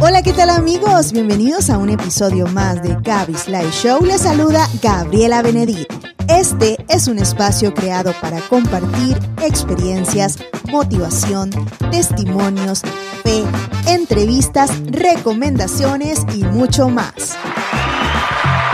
Hola, ¿qué tal amigos? Bienvenidos a un episodio más de Gaby's Live Show. Les saluda Gabriela Benedit. Este es un espacio creado para compartir experiencias, motivación, testimonios, fe, entrevistas, recomendaciones y mucho más.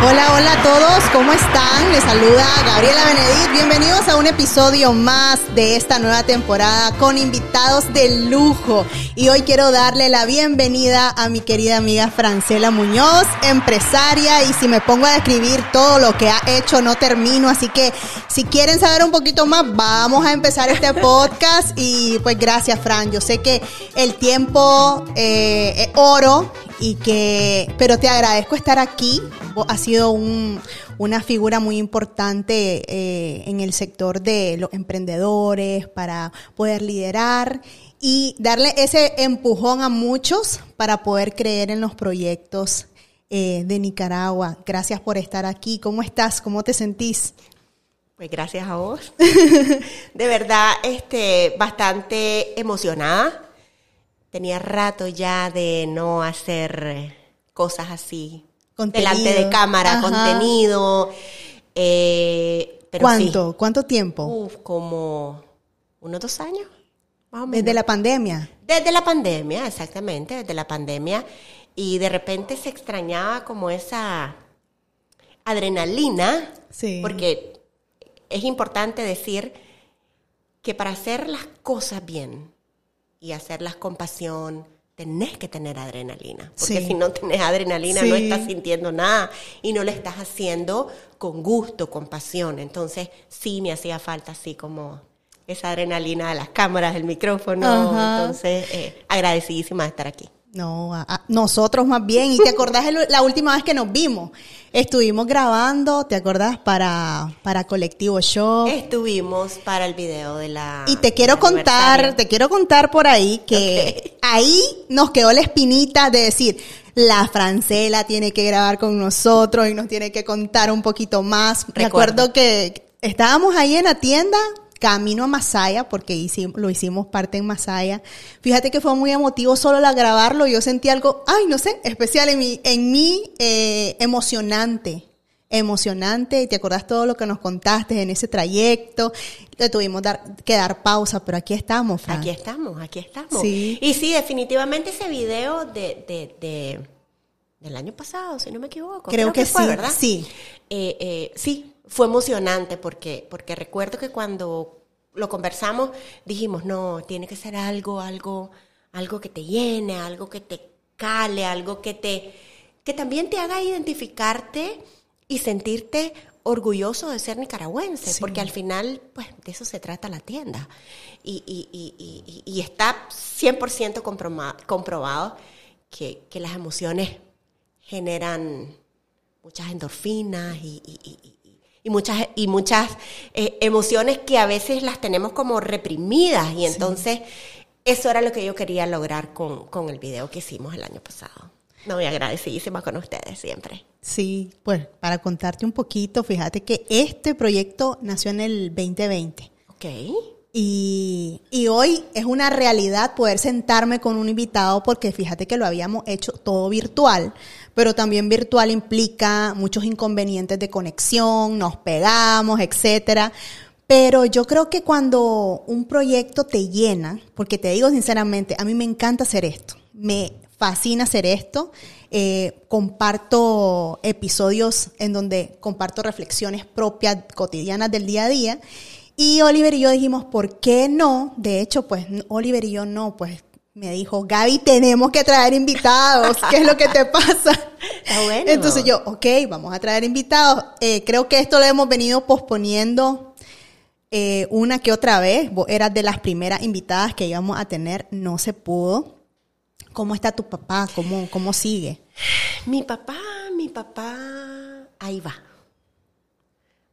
Hola, hola a todos, ¿cómo están? Les saluda Gabriela Benedit. Bienvenidos a un episodio más de esta nueva temporada con invitados de lujo. Y hoy quiero darle la bienvenida a mi querida amiga Francela Muñoz, empresaria. Y si me pongo a describir todo lo que ha hecho, no termino. Así que si quieren saber un poquito más, vamos a empezar este podcast. Y pues gracias, Fran. Yo sé que el tiempo eh, es oro y que, pero te agradezco estar aquí. Ha sido un, una figura muy importante eh, en el sector de los emprendedores para poder liderar y darle ese empujón a muchos para poder creer en los proyectos eh, de Nicaragua. Gracias por estar aquí. ¿Cómo estás? ¿Cómo te sentís? Pues gracias a vos. de verdad, este, bastante emocionada Tenía rato ya de no hacer cosas así. Delante de cámara, contenido. Eh, ¿Cuánto? ¿Cuánto tiempo? Uf, como unos dos años. Más o menos. Desde la pandemia. Desde la pandemia, exactamente, desde la pandemia. Y de repente se extrañaba como esa adrenalina. Sí. Porque es importante decir que para hacer las cosas bien, y hacerlas con pasión, tenés que tener adrenalina. Porque si no tenés adrenalina, no estás sintiendo nada y no le estás haciendo con gusto, con pasión. Entonces, sí me hacía falta así como esa adrenalina de las cámaras, del micrófono. Entonces, eh, agradecidísima de estar aquí. No, a, nosotros más bien. ¿Y te acordás la última vez que nos vimos? Estuvimos grabando, ¿te acordás? Para, para Colectivo Show. Estuvimos para el video de la... Y te quiero contar, te quiero contar por ahí que ahí nos quedó la espinita de decir, la Francela tiene que grabar con nosotros y nos tiene que contar un poquito más. Recuerdo que estábamos ahí en la tienda camino a Masaya, porque hicimos, lo hicimos parte en Masaya. Fíjate que fue muy emotivo solo la grabarlo. Yo sentí algo, ay, no sé, especial en mí, en mí eh, emocionante. Emocionante, te acordás todo lo que nos contaste en ese trayecto, le tuvimos dar, que dar pausa, pero aquí estamos, Fran. Aquí estamos, aquí estamos. Sí. Y sí, definitivamente ese video de, de, de del año pasado, si no me equivoco. Creo, que, fue, sí, ¿verdad? Sí. Eh, eh, sí, fue emocionante porque, porque recuerdo que cuando lo conversamos dijimos, no, tiene que ser algo, algo, algo que te llene, algo que te cale, algo que te, que también te haga identificarte y sentirte orgulloso de ser nicaragüense, porque al final, pues, de eso se trata la tienda. Y, y, y, y está 100% comprobado que, que, las emociones generan muchas endorfinas y, y muchas, y muchas eh, emociones que a veces las tenemos como reprimidas. Y entonces eso era lo que yo quería lograr con, con el video que hicimos el año pasado. No, muy agradecidísima con ustedes siempre. Sí, pues para contarte un poquito, fíjate que este proyecto nació en el 2020. Ok. Y, y, hoy es una realidad poder sentarme con un invitado porque fíjate que lo habíamos hecho todo virtual, pero también virtual implica muchos inconvenientes de conexión, nos pegamos, etcétera. Pero yo creo que cuando un proyecto te llena, porque te digo sinceramente, a mí me encanta hacer esto, me fascina hacer esto. Eh, comparto episodios en donde comparto reflexiones propias, cotidianas del día a día. Y Oliver y yo dijimos, ¿por qué no? De hecho, pues Oliver y yo no, pues me dijo, Gaby, tenemos que traer invitados. ¿Qué es lo que te pasa? bueno. Entonces yo, ok, vamos a traer invitados. Eh, creo que esto lo hemos venido posponiendo eh, una que otra vez. Vos eras de las primeras invitadas que íbamos a tener, no se pudo. ¿Cómo está tu papá? ¿Cómo, cómo sigue? Mi papá, mi papá, ahí va.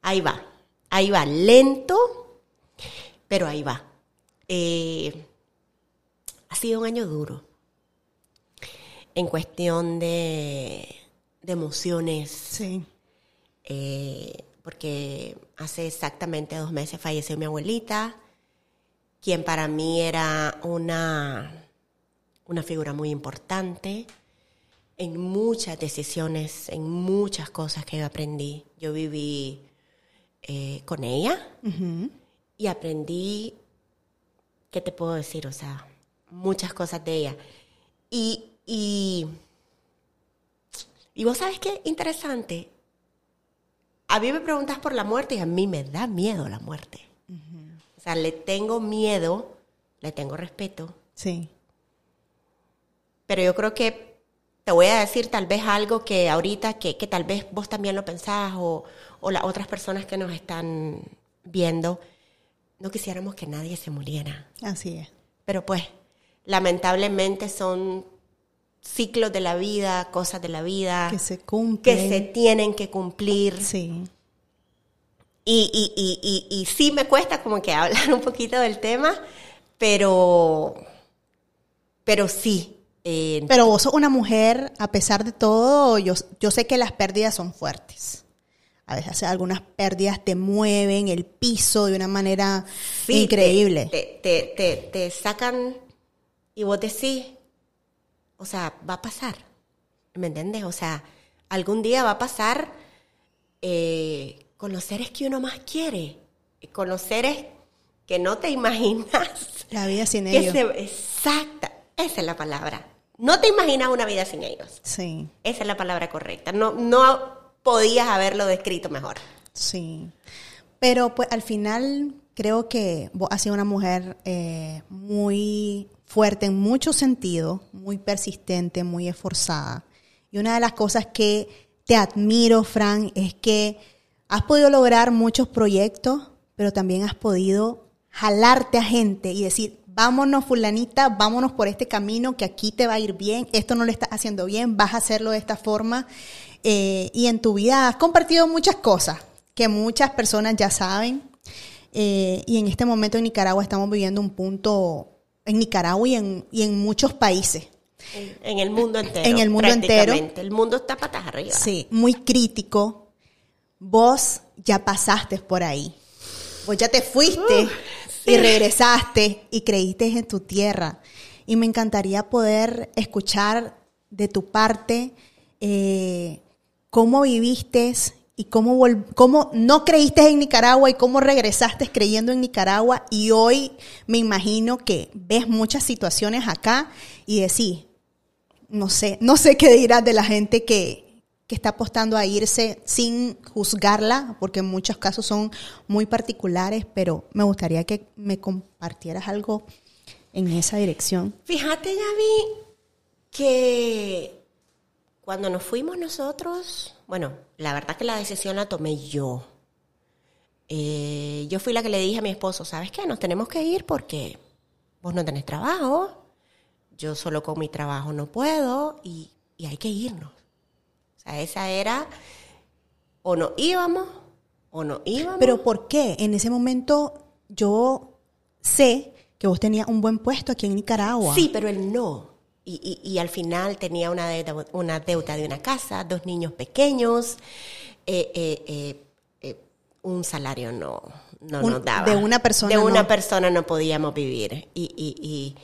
Ahí va. Ahí va, lento, pero ahí va. Eh, ha sido un año duro en cuestión de, emociones. Sí. Eh, porque hace exactamente dos meses falleció mi abuelita, quien para mí era una, una figura muy importante en muchas decisiones, en muchas cosas que yo aprendí. Yo viví eh, con ella y aprendí, ¿qué te puedo decir? O sea, muchas cosas de ella. Y, y, y vos sabes qué interesante. A mí me preguntas por la muerte y a mí me da miedo la muerte. O sea, le tengo miedo, le tengo respeto. Sí. Pero yo creo que te voy a decir tal vez algo que ahorita, que, que tal vez vos también lo pensás o, o las otras personas que nos están viendo, no quisiéramos que nadie se muriera. Así es. Pero pues, lamentablemente son ciclos de la vida, cosas de la vida Que se cumplen. que se tienen que cumplir. Sí. Y, y, y, y, y sí me cuesta como que hablar un poquito del tema, pero, pero sí. eh, Pero vos sos una mujer, a pesar de todo, yo, yo sé que las pérdidas son fuertes. A veces algunas pérdidas te mueven el piso de una manera sí, increíble. Te, te, te, te sacan y vos decís, o sea, va a pasar. ¿Me entiendes? O sea, algún día va a pasar eh, con los seres que uno más quiere, con los seres que no te imaginas. La vida sin ellos. se- exacta, esa es la palabra. No te imaginas una vida sin ellos. Sí, Esa es la palabra correcta. No, no podías haberlo descrito mejor. sí. Pero pues al final creo que vos has sido una mujer eh, muy fuerte en muchos sentidos, muy persistente, muy esforzada. Y una de las cosas que te admiro, Fran, es que has podido lograr muchos proyectos, pero también has podido jalarte a gente y decir, vámonos fulanita, vámonos por este camino que aquí te va a ir bien, esto no lo estás haciendo bien, vas a hacerlo de esta forma. Eh, y en tu vida has compartido muchas cosas que muchas personas ya saben. Eh, y en este momento en Nicaragua estamos viviendo un punto, en Nicaragua y en, y en muchos países, En, en el mundo entero. En el mundo entero. El mundo está patas arriba. Sí, muy crítico. Vos ya pasaste por ahí. Vos ya te fuiste y regresaste y creíste en tu tierra. Y me encantaría poder escuchar de tu parte eh, cómo viviste y cómo, cómo no creíste en Nicaragua y cómo regresaste creyendo en Nicaragua. Y hoy me imagino que ves muchas situaciones acá y decís, no sé, no sé qué dirás de la gente que, que está apostando a irse sin juzgarla, porque en muchos casos son muy particulares, pero me gustaría que me compartieras algo en esa dirección. Fíjate, Gaby, que cuando nos fuimos nosotros, bueno, la verdad que la decisión la tomé yo. Eh, yo fui la que le dije a mi esposo, ¿sabes qué? Nos tenemos que ir porque vos no tenés trabajo, yo solo con mi trabajo no puedo y, y hay que irnos. O sea, esa era, o no íbamos, o no íbamos. Pero ¿por qué? En ese momento yo sé que vos tenías un buen puesto aquí en Nicaragua. Sí, pero él no. Y, y- y al final tenía una deuda, una deuda de una casa, dos niños pequeños, eh, eh, eh, un salario no, no Un- nos daba. de una persona De una no. persona no podíamos vivir. Y, y, y,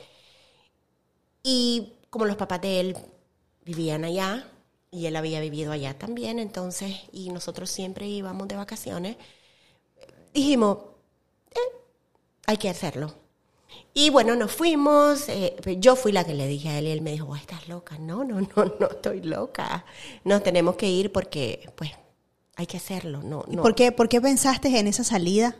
y como los papás de él vivían allá, y él había vivido allá también, entonces, y nosotros siempre íbamos de vacaciones, dijimos, "Eh, hay que hacerlo. Y bueno, nos fuimos. eh, yo fui la que le dije a él y él me dijo, "Vos estás loca. No, no, no, no estoy loca. Nos tenemos que ir porque, pues, hay que hacerlo. No, ¿Y no. por qué, por qué pensaste en esa salida?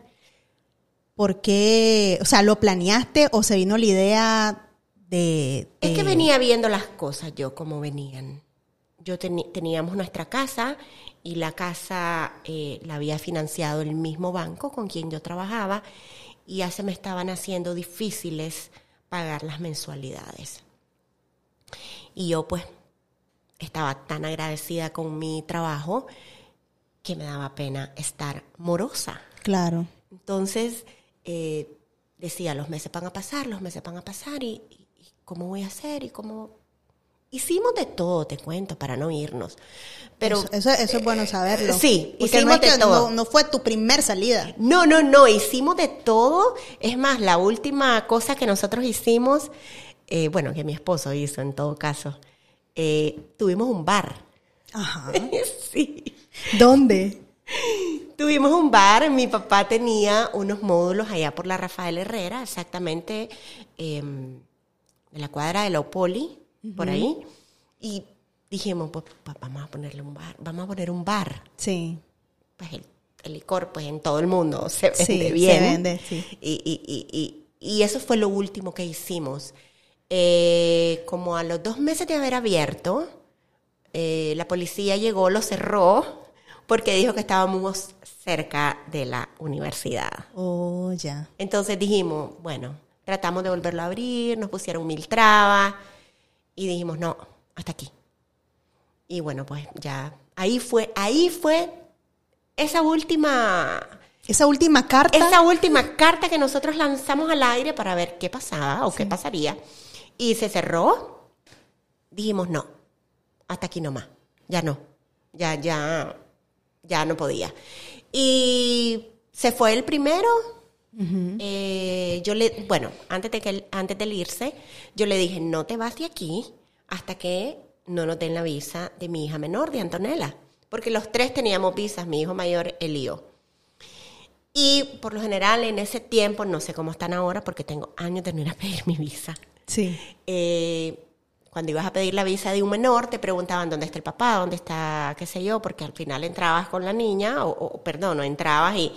¿Por qué, o sea, lo planeaste o se vino la idea de... Es que venía viendo las cosas yo como venían. Yo teníamos nuestra casa y la casa eh, la había financiado el mismo banco con quien yo trabajaba y ya se me estaban haciendo difíciles pagar las mensualidades. Y yo pues estaba tan agradecida con mi trabajo que me daba pena estar morosa. Claro. Entonces, eh, decía, los meses van a pasar, los meses van a pasar, y, y- y cómo voy a hacer, y cómo... Hicimos de todo, te cuento, para no irnos. Pero eso, eso, eso es bueno saberlo. sí, Porque hicimos no, de que todo. No, no fue tu primer salida. no, no, no, hicimos de todo. Es más, la última cosa que nosotros hicimos, eh, bueno, que mi esposo hizo en todo caso, eh, tuvimos un bar. Ajá. sí. ¿Dónde? Tuvimos un bar, mi papá tenía unos módulos allá por la Rafael Herrera, exactamente em, en la cuadra de por ahí. Y dijimos, pues, pues, vamos a ponerle un bar, vamos a poner un bar. Sí. Pues el, el licor, pues en todo el mundo se vende Sí, se bien. vende, sí. Y, y- y- y- y eso fue lo último que hicimos. Eh, como a los dos meses de haber abierto, eh, la policía llegó, lo cerró, porque dijo que estábamos cerca de la universidad. Oh, ya. Entonces dijimos, bueno, tratamos de volverlo a abrir, nos pusieron mil trabas y dijimos, no, hasta aquí. Y bueno, pues ya, ahí fue, ahí fue esa última, Esa última carta. esa última carta que nosotros lanzamos al aire para ver qué pasaba o qué pasaría. Y se cerró. Dijimos, no, hasta aquí nomás. Ya no. Ya, ya, ya no podía. Y se fue el primero. Eh, yo le, bueno, antes de que él- antes de irse, yo le dije, no te vas de aquí hasta que no nos den la visa de mi hija menor, de Antonella. Porque los tres teníamos visas, mi hijo mayor, Elío. Y por lo general en ese tiempo, no sé cómo están ahora, porque tengo años de no ir a pedir mi visa. Sí. Eh, cuando ibas a pedir la visa de un menor, te preguntaban dónde está el papá, dónde está, qué sé yo, porque al final entrabas con la niña, o, o, perdón, no entrabas y,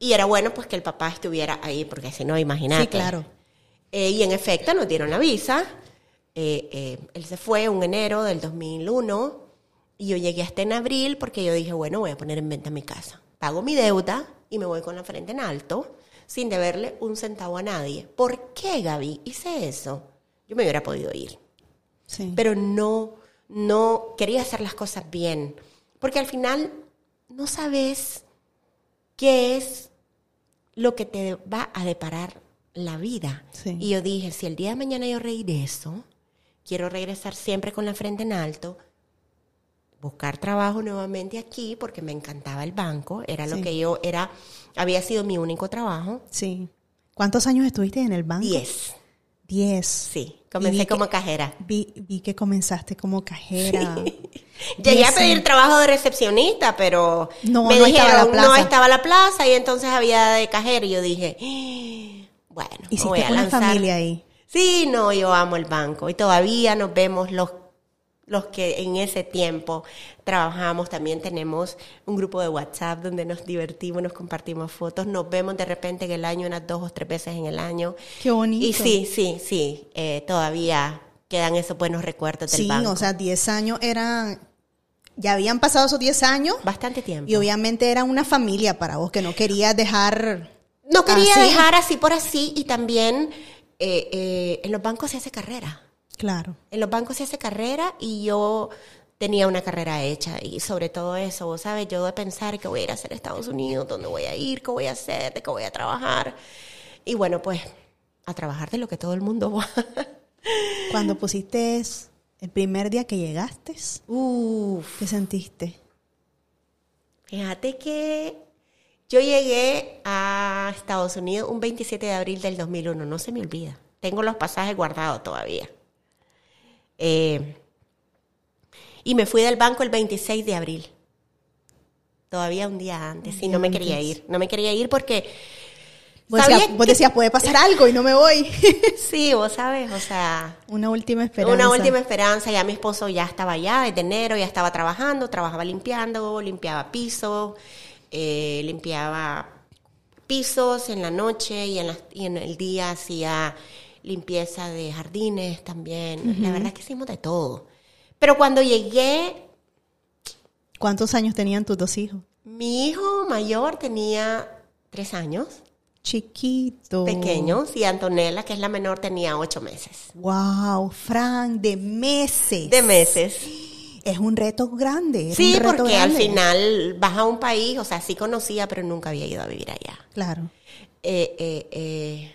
y era bueno pues que el papá estuviera ahí, porque si no, imagínate. Sí, claro. Eh, y en efecto nos dieron la visa. Eh, eh, él se fue en enero del 2001 y yo llegué hasta en abril porque yo dije, bueno, voy a poner en venta mi casa. Pago mi deuda y me voy con la frente en alto sin deberle un centavo a nadie. ¿Por qué, Gaby? Hice eso. Yo me hubiera podido ir Sí. pero no, no quería hacer las cosas bien. Porque al final no sabes qué es lo que te va a deparar la vida. Sí. Y yo dije, si el día de mañana yo regreso, quiero regresar siempre con la frente en alto, buscar trabajo nuevamente aquí, porque me encantaba el banco, era lo Sí. que yo era, había sido mi único trabajo. Sí. ¿Cuántos años estuviste en el banco? Diez, Diez. sí, comencé vi que- como cajera. Vi, vi que comenzaste como cajera. Llegué Diez a pedir trabajo de recepcionista, pero No, me no estaba dijeron la plaza. no estaba la plaza y entonces había de cajero y yo dije, "Ah, bueno, me Hiciste voy a una lanzar". familia ahí. Sí, no, yo amo el banco y todavía nos vemos los los que en ese tiempo trabajamos, también tenemos un grupo de WhatsApp donde nos divertimos, nos compartimos fotos, nos vemos de repente en el año unas dos o tres veces en el año. Qué bonito. Y sí, sí, sí, eh, todavía quedan esos buenos recuerdos del Sí, banco. o sea, 10 años eran. Ya habían pasado esos 10 años. Bastante tiempo. Y obviamente era una familia para vos que no querías dejar. No quería así. dejar así por así y también eh, eh, en los bancos se hace carrera. Claro. En los bancos se hace carrera y yo tenía una carrera hecha y sobre todo eso, vos sabes, yo de pensar que voy a ir a hacer Estados Unidos, dónde voy a ir, qué voy a hacer, de qué voy a trabajar. Y bueno, pues a trabajar de lo que todo el mundo va. Cuando pusiste el primer día que llegaste, Uf, ¿qué sentiste? fíjate que yo llegué a Estados Unidos un 27 de abril del 2001, no se me olvida. Tengo los pasajes guardados todavía. Eh, y me fui del banco el 26 de abril. Todavía un día antes. Y día no me quería ir. No me quería ir porque... Vos, sabía decías, vos que- decías, puede pasar algo y no me voy. Sí, vos sabes, o sea... una última esperanza. Una última esperanza, ya mi esposo ya estaba allá desde enero, ya estaba trabajando, trabajaba limpiando, limpiaba pisos, eh, limpiaba pisos en la noche y en, las- y en el día hacía limpieza de jardines también. La verdad es que hicimos de todo. Pero cuando llegué, ¿Cuántos años tenían tus dos hijos? mi hijo mayor tenía tres años, Chiquito. pequeños, y Antonella, que es la menor, tenía ocho meses. Wow, Frank, de meses. De meses. Es un reto grande. Sí, un reto porque al final vas a un país, o sea, sí conocía, pero nunca había ido a vivir allá. Claro. Eh, eh, eh,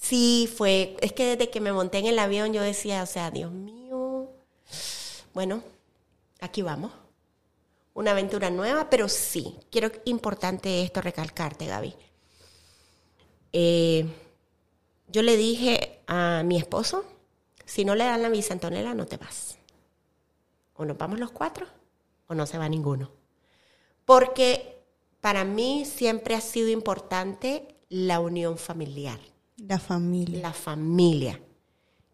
sí, fue, es que desde que me monté en el avión yo decía, o sea, Dios mío, bueno, aquí vamos. Una aventura nueva, pero sí, quiero importante esto recalcarte, Gaby. Eh, yo le dije a mi esposo, si no le dan la visa Antonella, no te vas. O nos vamos los cuatro o no se va ninguno. Porque para mí siempre ha sido importante la unión familiar. La familia. La familia.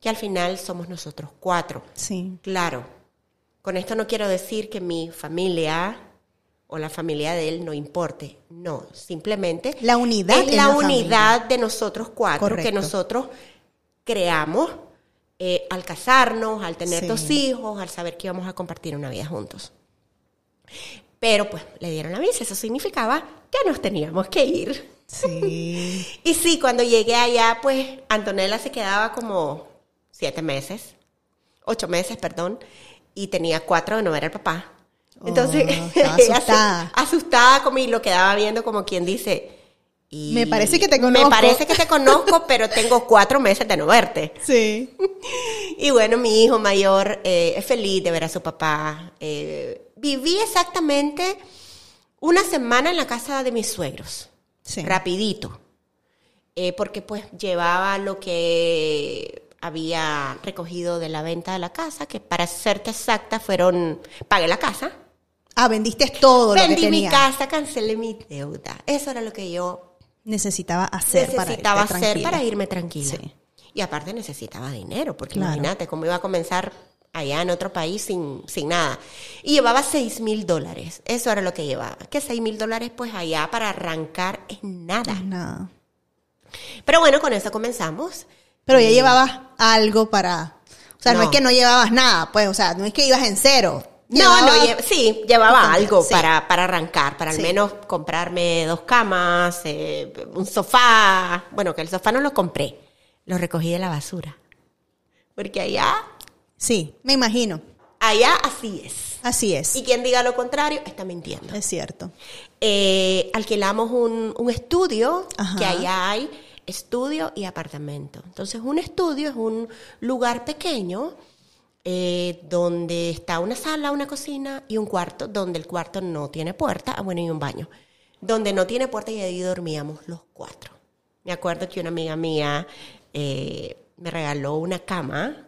Que al final somos nosotros cuatro. Sí. Claro. Con esto no quiero decir que mi familia o la familia de él no importe. No, simplemente La unidad es la, la unidad de nosotros cuatro que Correcto. nosotros creamos eh, al casarnos, al tener Sí. dos hijos, al saber que íbamos a compartir una vida juntos. Pero pues le dieron la visa, eso significaba que nos teníamos que ir. Sí. Y sí, cuando llegué allá, pues Antonella se quedaba como siete meses, ocho meses, perdón, y tenía cuatro de no ver al papá. Entonces, Oh, asustada. asustada como y lo quedaba viendo como quien dice. y Me parece que te Me conozco". parece que te conozco, pero tengo cuatro meses de no verte. Sí. Y bueno, mi hijo mayor eh, es feliz de ver a su papá. Eh, viví exactamente una semana en la casa de mis suegros Sí. rapidito, Eh, porque pues llevaba lo que había recogido de la venta de la casa, que para serte exacta fueron, pagué la casa, Ah, vendiste todo lo que vendí mi casa, cancelé mi deuda. Eso era lo que yo Necesitaba hacer necesitaba para hacer tranquila. para irme tranquila. Sí. Y aparte necesitaba dinero, porque Claro. imagínate cómo iba a comenzar allá en otro país sin, sin nada. Y llevaba seis mil dólares. Eso era lo que llevaba. Que seis mil dólares, pues allá para arrancar es nada. Nada. Pero bueno, con eso comenzamos. Pero ya llevabas algo para... O sea, no. No. es que no llevabas nada, pues, o sea, no es que ibas en cero. No, no, lle- sí, llevaba algo sí. para, para arrancar, para al Sí. menos comprarme dos camas, eh, un sofá. Bueno, que el sofá no lo compré, lo recogí de la basura. Porque allá, Sí, me imagino. allá así es. Así es. Y quien diga lo contrario está mintiendo. Es cierto. Eh, alquilamos un, un estudio, Ajá. que allá hay estudio y apartamento. Entonces, un estudio es un lugar pequeño eh, donde está una sala, una cocina y un cuarto, donde el cuarto no tiene puerta, ah, bueno, y un baño. Donde no tiene puerta y ahí dormíamos los cuatro. Me acuerdo que una amiga mía eh, me regaló una cama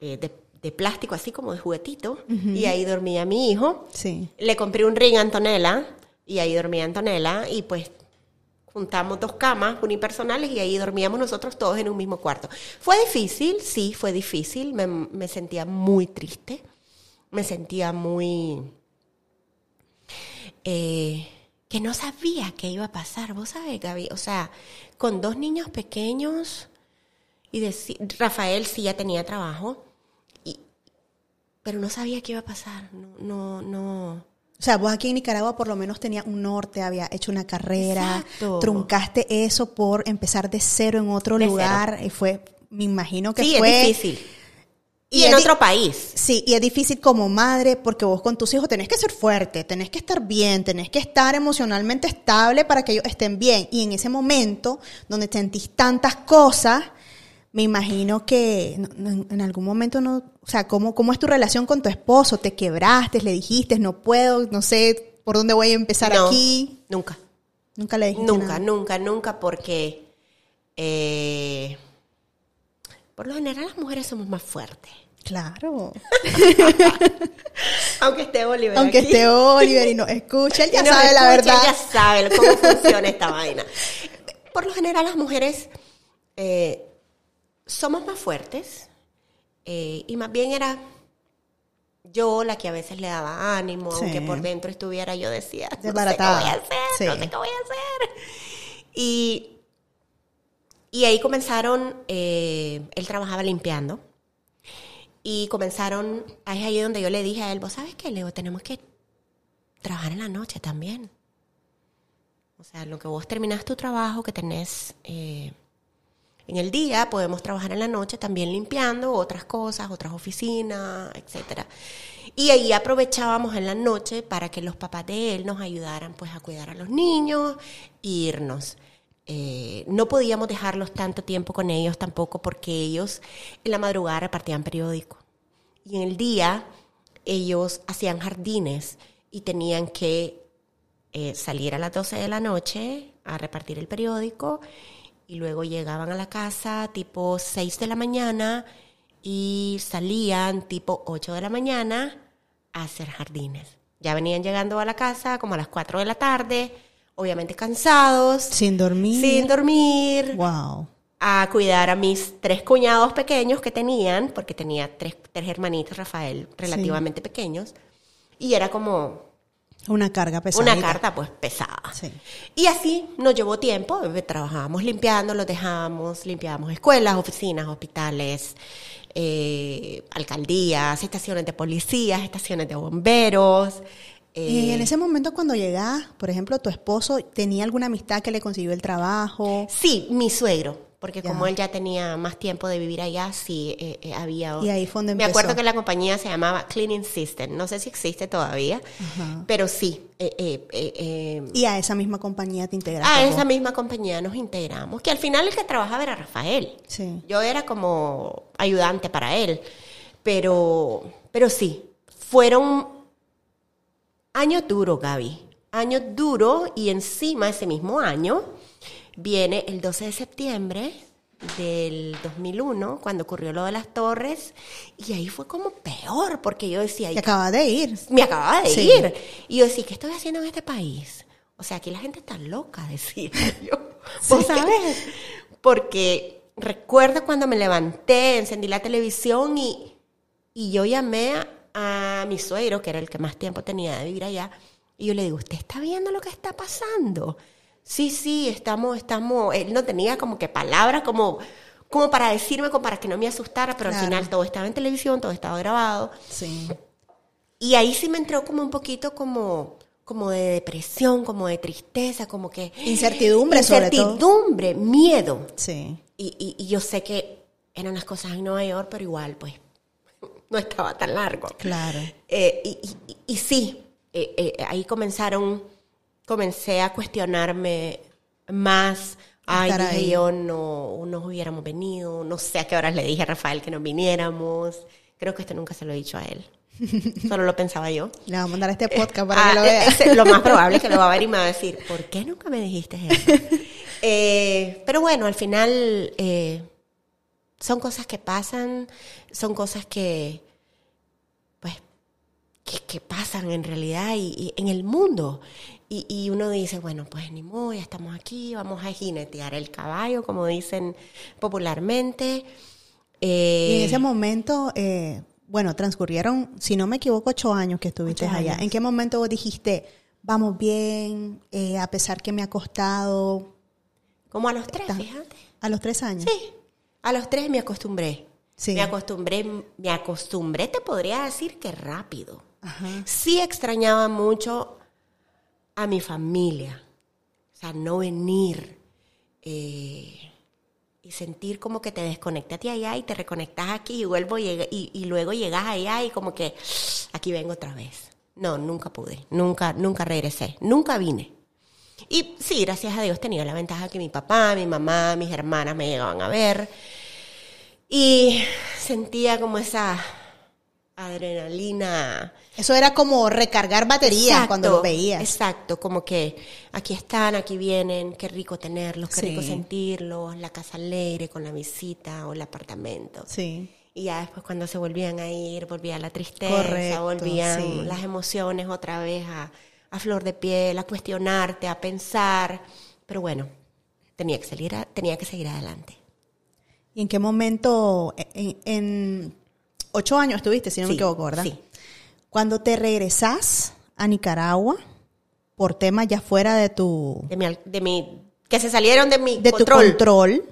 eh, de, de plástico, así como de juguetito, y ahí dormía mi hijo. Sí. Le compré un ring a Antonella y ahí dormía Antonella y pues juntamos dos camas unipersonales y ahí dormíamos nosotros todos en un mismo cuarto. Fue difícil, sí, fue difícil, me, me sentía muy triste, me sentía muy... eh, que no sabía qué iba a pasar, vos sabés, Gaby, o sea, con dos niños pequeños y deci- Rafael sí ya tenía trabajo, pero no sabía qué iba a pasar, no, no, no. O sea, vos aquí en Nicaragua por lo menos tenías un norte, había hecho una carrera, Exacto. truncaste eso por empezar de cero en otro De lugar y fue, me imagino que sí, fue... es difícil. Y, y en otro país. Sí, y es difícil como madre porque vos con tus hijos tenés que ser fuerte, tenés que estar bien, tenés que estar emocionalmente estable para que ellos estén bien. Y en ese momento donde sentís tantas cosas, me imagino que no- en algún momento no, o sea, ¿cómo, ¿cómo es tu relación con tu esposo? ¿Te quebraste? ¿Le dijiste no puedo? No sé por dónde voy a empezar No, aquí. Nunca. Nunca le dijiste Nunca, nada. nunca, nunca, porque eh, por lo general las mujeres somos más fuertes. Claro. Aunque esté Oliver Aunque aquí. esté Oliver y nos escucha, él ya sabe la verdad. Ya sabe cómo funciona esta vaina. Por lo general las mujeres eh, somos más fuertes eh, y más bien era yo la que a veces le daba ánimo, Sí. aunque por dentro estuviera yo decía, no sé qué voy a hacer, Sí. no sé qué voy a hacer. Y, y ahí comenzaron, eh, él trabajaba limpiando y comenzaron, ahí es ahí donde yo le dije a él, vos sabes qué, Leo, tenemos que trabajar en la noche también. O sea, lo que vos terminás tu trabajo que tenés eh, en el día, podemos trabajar en la noche también limpiando otras cosas, otras oficinas, etcétera. Y ahí aprovechábamos en la noche para que los papás de él nos ayudaran pues a cuidar a los niños e irnos. Eh, no podíamos dejarlos tanto tiempo con ellos tampoco porque ellos en la madrugada repartían periódico. Y en el día ellos hacían jardines y tenían que eh, salir a las 12 de la noche a repartir el periódico y luego llegaban a la casa tipo 6 de la mañana y salían tipo 8 de la mañana a hacer jardines. Ya venían llegando a la casa como a las 4 de la tarde, obviamente cansados, Sin dormir. sin dormir, Wow. a cuidar a mis tres cuñados pequeños que tenían, porque tenía tres, tres hermanitos, Rafael, relativamente pequeños, y era como Una carga pesada. una carta pues pesada. Sí. Y así nos llevó tiempo, eh, trabajábamos limpiando, los dejábamos, limpiábamos escuelas, oficinas, hospitales, eh, alcaldías, estaciones de policías, estaciones de bomberos. eh, Y en ese momento cuando llegás, por ejemplo, tu esposo tenía alguna amistad que le consiguió el trabajo. Sí, mi suegro, porque Ya. como él ya tenía más tiempo de vivir allá, sí eh, eh, había... Y ahí fue donde Me empezó. acuerdo que la compañía se llamaba Cleaning System, no sé si existe todavía, pero sí. eh, Y a esa misma compañía te integraste. a vos. esa misma compañía nos integramos, que al final el que trabajaba era Rafael. Sí. Yo era como ayudante para él, pero, pero sí, fueron años duros, Gaby. Años duros y encima ese mismo año viene el 12 de septiembre del 2001, cuando ocurrió lo de las torres, y ahí fue como peor, porque yo decía, Te acabas de ir. me acababa de Sí. ir. Y yo decía, ¿qué estoy haciendo en este país? O sea, aquí la gente está loca, decía yo. ¿Vos sabes? Porque recuerdo cuando me levanté, encendí la televisión y, y yo llamé a, a mi suegro, que era el que más tiempo tenía de vivir allá, y yo le digo, ¿usted está viendo lo que está pasando? Sí, sí, estamos, estamos, él no tenía como que palabras como, como para decirme, como para que no me asustara, pero Claro. al final todo estaba en televisión, todo estaba grabado. Sí. Y ahí sí me entró como un poquito como, como de depresión, como de tristeza, como que... Incertidumbre, sobre todo. Incertidumbre, miedo. Sí. Y, y- y yo sé que eran las cosas en Nueva York, pero igual, pues, no estaba tan largo. Claro. Eh, y, y- y sí, eh, eh, ahí comenzaron, comencé a cuestionarme más. Ay, dije ahí. yo, no, no hubiéramos venido, no sé a qué horas le dije a Rafael que nos viniéramos. Creo que esto nunca se lo he dicho a él. Solo lo pensaba yo. Le vamos a mandar este podcast para Ah, que lo vea. lo más probable es que lo va a ver y me va a decir, ¿por qué nunca me dijiste eso? Eh, pero bueno, al final eh, son cosas que pasan, son cosas que, pues, que, que pasan en realidad y, y en el mundo. Y, y uno dice, bueno, pues ni modo, ya estamos aquí, vamos a jinetear el caballo, como dicen popularmente. Eh, Y en ese momento, eh, bueno, transcurrieron, si no me equivoco, ocho años que estuviste allá. años. ¿En qué momento vos dijiste, vamos bien, eh, a pesar que me ha costado como a los tres, fíjate. a los tres años? Sí, a los tres me acostumbré. Sí. Me acostumbré, me acostumbré, te podría decir que rápido. Ajá. Sí extrañaba mucho a mi familia. O sea, no venir eh, y sentir como que te desconectaste allá y te reconectas aquí y vuelvo y, luego llegas allá y como que aquí vengo otra vez. No, nunca pude, nunca, nunca regresé, nunca vine. Y sí, gracias a Dios tenía la ventaja que mi papá, mi mamá, mis hermanas me llegaban a ver. Y sentía como esa adrenalina. Eso era como recargar baterías Exacto, cuando lo veías. Exacto, como que aquí están, aquí vienen, qué rico tenerlos, qué Sí. rico sentirlos, la casa alegre con la visita o el apartamento. Sí. Y ya después cuando se volvían a ir, volvía la tristeza, Correcto, volvían sí. las emociones otra vez a, a flor de piel, a cuestionarte, a pensar. Pero bueno, tenía que, salir a- tenía que seguir adelante. ¿Y en qué momento, en, en ocho años estuviste, si no me Sí, equivoco, ¿verdad? sí. Cuando te regresás a Nicaragua, por temas ya fuera de tu, De mi, de mi, que se salieron de mi de control. tu control,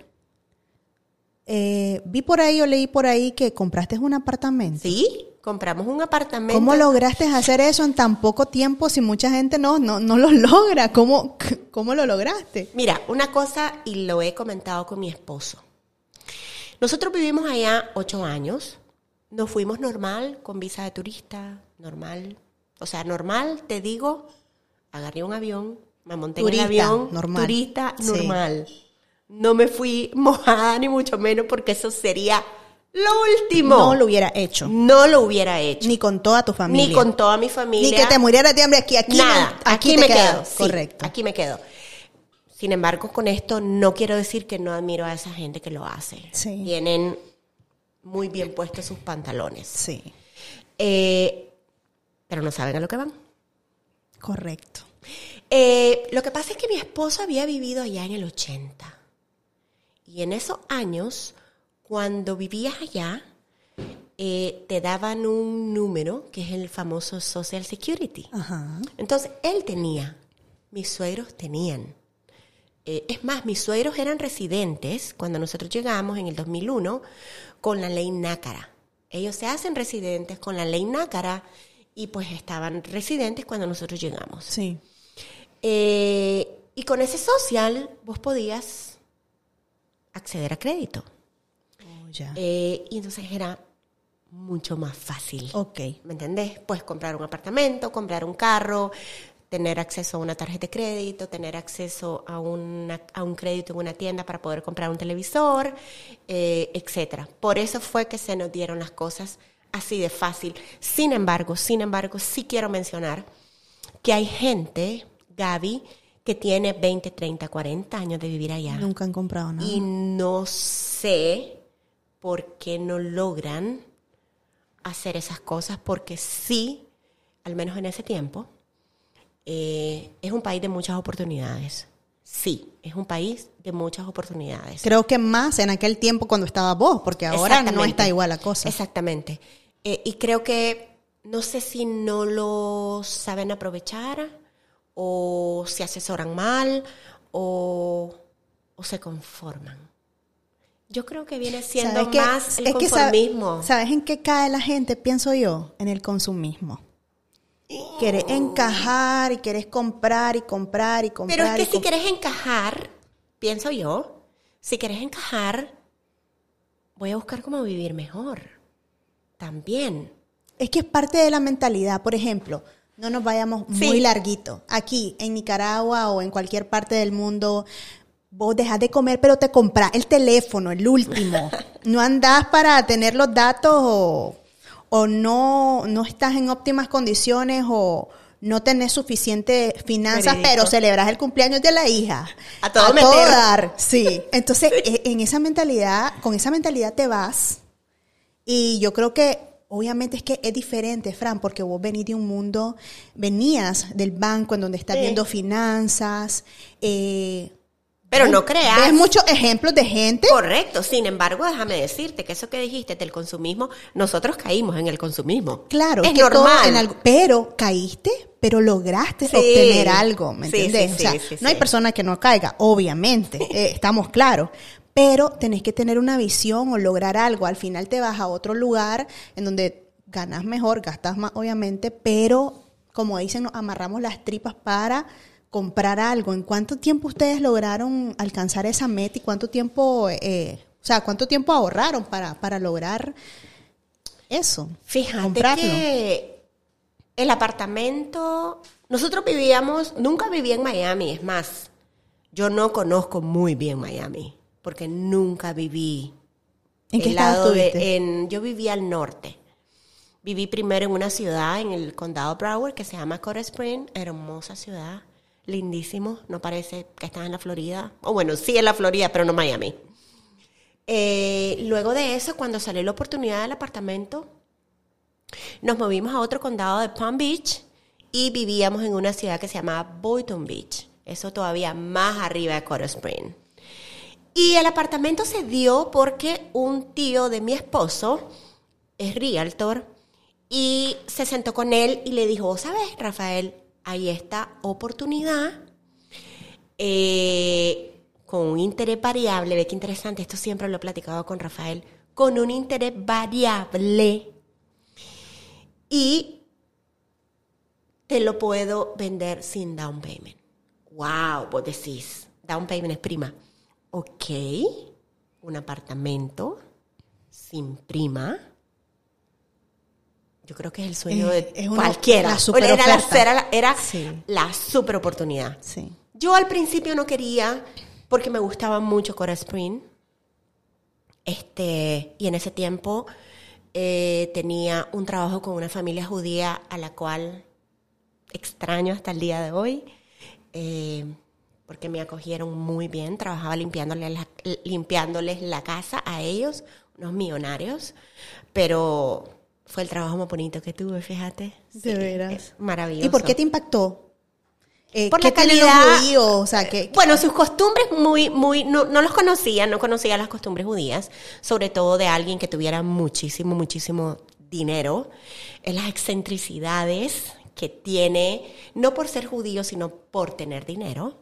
eh, vi por ahí o leí por ahí que compraste un apartamento. Sí, compramos un apartamento. ¿Cómo lograste hacer eso en tan poco tiempo si mucha gente no, no, no lo logra? ¿Cómo, ¿Cómo lo lograste? Mira, una cosa, y lo he comentado con mi esposo. Nosotros vivimos allá ocho años. Nos fuimos normal, con visa de turista, normal. O sea, normal, te digo, agarré un avión, me monté Turista, en el avión, normal. turista, Sí. normal. No me fui mojada, ni mucho menos, porque eso sería lo último. No lo hubiera hecho. No lo hubiera hecho. Ni con toda tu familia. Ni con toda mi familia. Ni que te murieras de hambre aquí. aquí Nada, aquí, te me quedo. sí, Correcto. aquí me quedo. Sin embargo, con esto no quiero decir que no admiro a esa gente que lo hace. Sí. Tienen muy bien puestos sus pantalones. Sí, Eh, pero no saben a lo que van. correcto. Eh, lo que pasa es que mi esposo había vivido allá en el 80. Y en esos años, cuando vivías allá, eh, te daban un número que es el famoso Social Security. Ajá. Entonces, él tenía, mis suegros tenían. Eh, es más, mis suegros eran residentes cuando nosotros llegamos en el 2001 con la ley Nácara. Ellos se hacen residentes con la ley Nácara y pues estaban residentes cuando nosotros llegamos. Sí. Eh, y con ese social vos podías acceder a crédito. Oh, ya. Eh, y entonces era mucho más fácil. ok. ¿Me entendés? Puedes comprar un apartamento, comprar un carro, tener acceso a una tarjeta de crédito, tener acceso a, una- a un crédito en una tienda para poder comprar un televisor, eh, etcétera. Por eso fue que se nos dieron las cosas así de fácil. Sin embargo, sin embargo, sí quiero mencionar que hay gente, Gaby, que tiene 20, 30, 40 años de vivir allá Nunca han comprado nada. y no sé por qué no logran hacer esas cosas, porque sí, al menos en ese tiempo, eh, es un país de muchas oportunidades. Sí, es un país de muchas oportunidades. Creo que más en aquel tiempo cuando estaba vos, porque ahora no está igual la cosa. Exactamente. Eh, y creo que no sé si no lo saben aprovechar o se asesoran mal o, o se conforman. Yo creo que viene siendo más el que sabe- conformismo. ¿Sabes en qué cae la gente? Pienso yo, en el consumismo. Querés encajar y querés comprar y comprar y comprar. Pero es que si quieres encajar, pienso yo, si quieres encajar, voy a buscar cómo vivir mejor. También. Es que es parte de la mentalidad. Por ejemplo, no nos vayamos Sí. muy larguito. Aquí, en Nicaragua o en cualquier parte del mundo, vos dejas de comer, pero te compras el teléfono, el último. no andás para tener los datos o, o no, no estás en óptimas condiciones o no tenés suficiente finanzas, pero celebras el cumpleaños de la hija. A todo meter. dar. Sí. Entonces, e- en esa mentalidad, con esa mentalidad te vas y yo creo que obviamente es que es diferente, Fran, porque vos venís de un mundo, venías del banco en donde estás Sí. viendo finanzas. eh, Pero ves- no creas. Ves muchos ejemplos de gente. Correcto, sin embargo, déjame decirte que eso que dijiste del consumismo, nosotros caímos en el consumismo. Claro, es que normal. en algo- pero caíste, pero lograste Sí. obtener algo, ¿me Sí, entiendes? sí, o sea, sí, sí, no hay persona que no caiga, obviamente, eh, estamos claros. Pero tenés que tener una visión o lograr algo. Al final te vas a otro lugar en donde ganas mejor, gastas más, obviamente, pero como dicen, nos amarramos las tripas para comprar algo. ¿En cuánto tiempo ustedes lograron alcanzar esa meta y cuánto tiempo, eh, o sea, cuánto tiempo ahorraron para, para lograr eso? Fíjate comprarlo? que el apartamento, nosotros vivíamos, nunca viví en Miami, es más, yo no conozco muy bien Miami, porque nunca viví ¿En qué estado de- en- yo vivía al norte. Viví primero en una ciudad en el condado Broward que se llama Coral Spring, hermosa ciudad, lindísimo, no parece que estás en la Florida, o bueno, sí en la Florida, pero no Miami. Eh, luego de eso, cuando salió la oportunidad del apartamento, nos movimos a otro condado de Palm Beach y vivíamos en una ciudad que se llamaba Boynton Beach, eso todavía más arriba de Coral Spring. Y el apartamento se dio porque un tío de mi esposo es realtor y se sentó con él y le dijo, ¿sabes, Rafael? Hay esta oportunidad eh, con un interés variable. Ve qué interesante, esto siempre lo he platicado con Rafael. Con un interés variable y te lo puedo vender sin down payment. Wow, vos decís, down payment es prima. Ok, un apartamento sin prima. Yo creo que es el sueño de es una- cualquiera. la super era la, era la- era Sí. la super oportunidad. Sí. Yo al principio no quería porque me gustaba mucho Coral Spring. Este, y en ese tiempo eh, tenía un trabajo con una familia judía a la cual extraño hasta el día de hoy. Eh, porque me acogieron muy bien. Trabajaba limpiándoles la, limpiándoles la casa a ellos, unos millonarios, pero fue el trabajo más bonito que tuve, fíjate. De veras. Es maravilloso. ¿Y por qué te impactó? Eh, Por ¿qué la calidad. judíos? O sea, que Bueno, sus costumbres muy, muy, no, no los conocía, no conocía las costumbres judías, sobre todo de alguien que tuviera muchísimo, muchísimo dinero, en las excentricidades que tiene, no por ser judío, sino por tener dinero.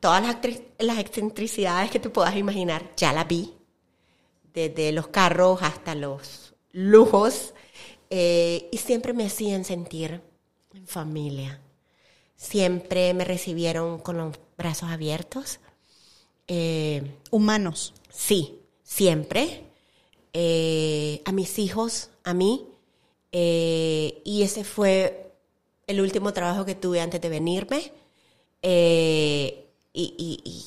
Todas las, las excentricidades que te puedas imaginar, ya las vi, desde los carros hasta los lujos, eh, y siempre me hacían sentir en familia siempre me recibieron con los brazos abiertos. Eh, humanos. sí, siempre. Eh, a mis hijos, a mí. Y ese fue el último trabajo que tuve antes de venirme. Y, y- y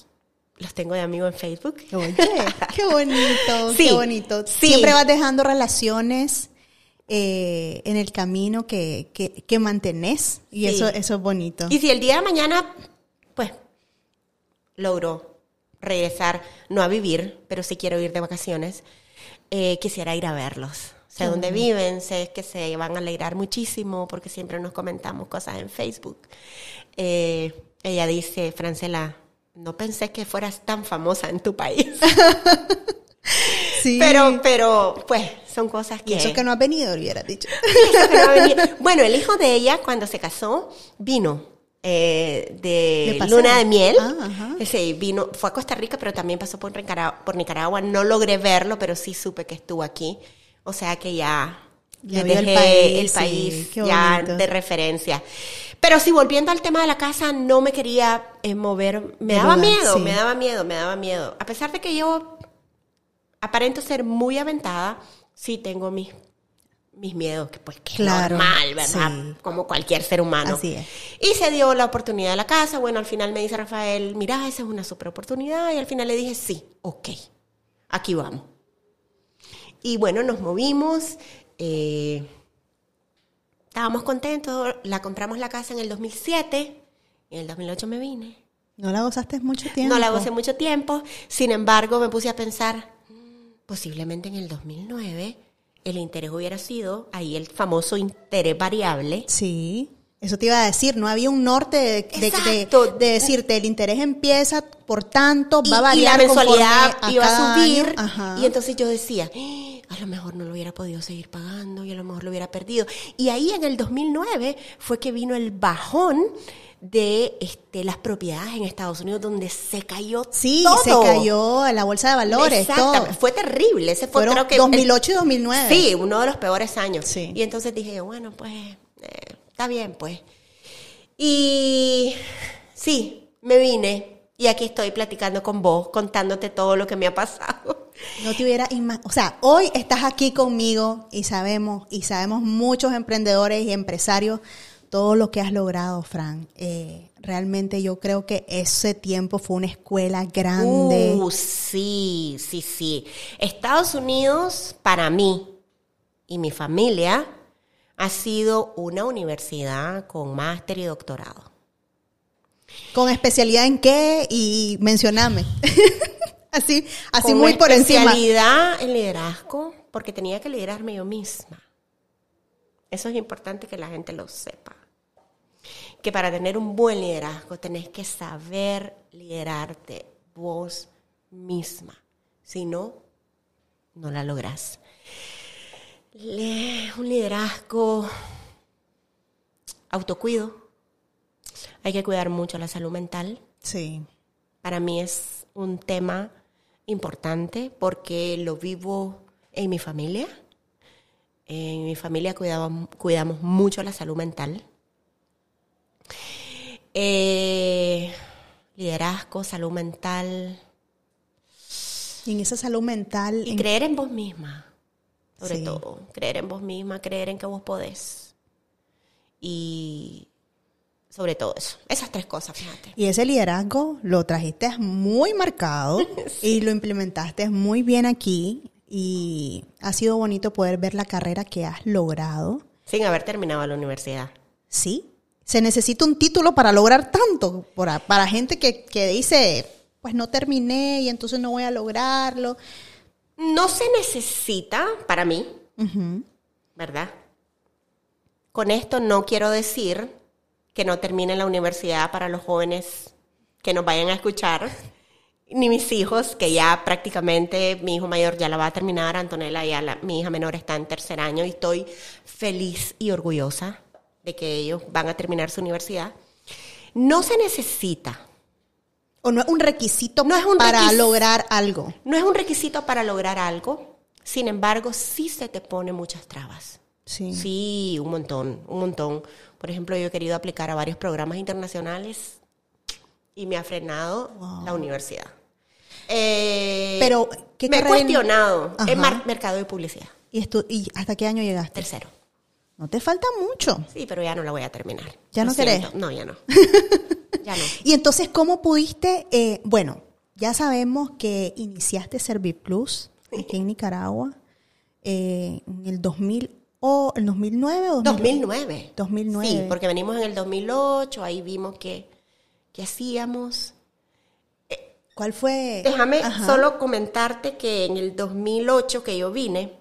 los tengo de amigo en Facebook. Oye, qué bonito, Sí, qué bonito. sí. Siempre vas dejando relaciones eh, en el camino que, que, que mantenés y Sí. eso, eso es bonito. Y si el día de mañana, pues, logro regresar, no a vivir, pero sí quiero ir de vacaciones, eh, quisiera ir a verlos. Sé dónde viven, sé que se van a alegrar muchísimo porque siempre nos comentamos cosas en Facebook. Eh, ella dice, Francela, no pensé que fueras tan famosa en tu país. Sí. pero, pero, pues, son cosas que... y eso que no has venido, hubieras dicho. Eso que no va a venir. Bueno, el hijo de ella, cuando se casó, vino eh, ¿De luna de miel. Ah, vino, fue a Costa Rica, pero también pasó por Nicaragua, por Nicaragua. No logré verlo, pero sí supe que estuvo aquí. O sea que ya, Ya el dejé país, el país ya de referencia. Pero sí, volviendo al tema de la casa, no me quería eh, mover. Me daba lugar, miedo, sí. me daba miedo, me daba miedo. A pesar de que yo aparento ser muy aventada, sí tengo mis, mis miedos, que pues que Claro, es normal, ¿verdad? sí. Como cualquier ser humano. Así es. Y se dio la oportunidad de la casa. Bueno, al final me dice Rafael, mira, esa es una super oportunidad. Y al final le dije, sí, ok, aquí vamos. Y bueno, nos movimos. eh, estábamos contentos. La compramos la casa en el 2007. En el 2008 me vine. No la gozaste mucho tiempo. No la gocé mucho tiempo. Sin embargo, me puse a pensar, posiblemente en el 2009 el interés hubiera sido ahí el famoso interés variable. Sí. Eso te iba a decir, no había un norte de, de- de- decirte el interés empieza por tanto, y, va a y variar la mensualidad iba a subir. Y entonces yo decía, "Ah, a lo mejor no lo hubiera podido seguir pagando y a lo mejor lo hubiera perdido. Y ahí en el 2009 fue que vino el bajón de este, las propiedades en Estados Unidos donde se cayó Sí, todo. se cayó en la bolsa de valores, todo. Fue terrible. Ese fue Fueron creo que 2008 y 2009. Sí, uno de los peores años. Sí. Y entonces dije, bueno, pues eh, está bien, pues. Y sí, me vine y aquí estoy platicando con vos, contándote todo lo que me ha pasado. No te hubiera o sea, hoy estás aquí conmigo y sabemos, y sabemos muchos emprendedores y empresarios todo lo que has logrado, Fran. Eh, realmente yo creo que ese tiempo fue una escuela grande. Uh, sí, sí, sí. Estados Unidos, para mí y mi familia, ha sido una universidad con máster y doctorado. ¿Con especialidad en qué? Y mencioname. así, así Con muy por encima. especialidad en liderazgo, porque tenía que liderarme yo misma. Eso es importante que la gente lo sepa. Que para tener un buen liderazgo tenés que saber liderarte vos misma. Si no, no la lográs. Le- un liderazgo autocuido. Hay que cuidar mucho la salud mental. Sí. Para mí es un tema importante porque lo vivo en mi familia. En mi familia cuidamos, cuidamos mucho la salud mental. Eh, liderazgo, salud mental Y en esa salud mental. y en- creer en vos misma, sobre Sí. todo. Creer en vos misma, creer en que vos podés. Y sobre todo eso. Esas tres cosas, fíjate. Y ese liderazgo lo trajiste muy marcado y lo implementaste muy bien aquí. Y ha sido bonito poder ver la carrera que has logrado. Sin haber terminado la universidad. Sí, se necesita un título para lograr tanto. Para, para gente que, que dice, pues no terminé y entonces no voy a lograrlo. No se necesita para mí, ¿verdad? Con esto no quiero decir que no termine la universidad para los jóvenes que nos vayan a escuchar, ni mis hijos, que ya prácticamente mi hijo mayor ya la va a terminar, Antonella ya la, mi hija menor está en tercer año y estoy feliz y orgullosa de que ellos van a terminar su universidad. No se necesita o no es un requisito No es un para requis- lograr algo. No es un requisito para lograr algo, sin embargo, sí se te pone muchas trabas. Sí. Sí, un montón, un montón. Por ejemplo, yo he querido aplicar a varios programas internacionales y me ha frenado la universidad. Eh, Pero, ¿qué me he cuestionado en mercado y publicidad. ¿Y, ¿Y hasta qué año llegaste? Tercero. No te falta mucho. Sí, pero ya no la voy a terminar. ¿Ya no querés? No, ya no. ya no. Y entonces, ¿cómo pudiste? eh, bueno, ya sabemos que iniciaste Servir Plus aquí en Nicaragua eh, en el 2000 o el 2009 o 2000? 2009. 2009. Sí, porque venimos en el 2008, ahí vimos que, que hacíamos. ¿Cuál fue? Déjame Ajá. solo comentarte que en el 2008 que yo vine,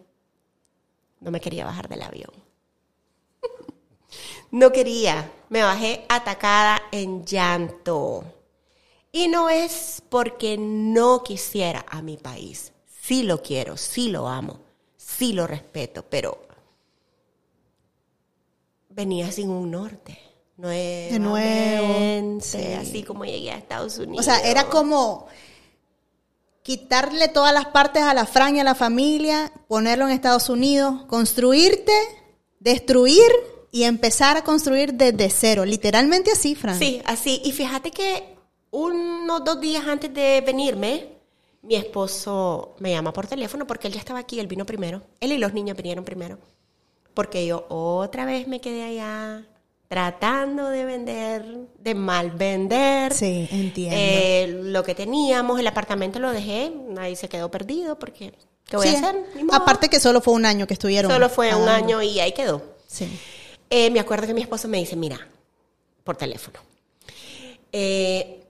no me quería bajar del avión. No quería. Me bajé atacada en llanto. Y no es porque no quisiera a mi país. Sí lo quiero, sí lo amo, sí lo respeto, pero venía sin un norte. De nuevo, Nuevamente, sí. así como llegué a Estados Unidos. O sea, era como quitarle todas las partes a la Fran y a la familia, ponerlo en Estados Unidos, construirte, destruir y empezar a construir desde cero. Literalmente así, Fran. Sí, así. Y fíjate que unos dos días antes de venirme, mi esposo me llama por teléfono porque él ya estaba aquí, él vino primero. Él y los niños vinieron primero. Porque yo otra vez me quedé allá tratando de vender, de mal vender. Sí, entiendo. Eh, lo que teníamos, el apartamento lo dejé, nadie se quedó perdido porque, ¿qué voy Sí, a hacer? Aparte que solo fue un año que estuvieron. Solo fue un año y ahí quedó. Sí. Eh, me acuerdo que mi esposo me dice, mira, por teléfono, eh,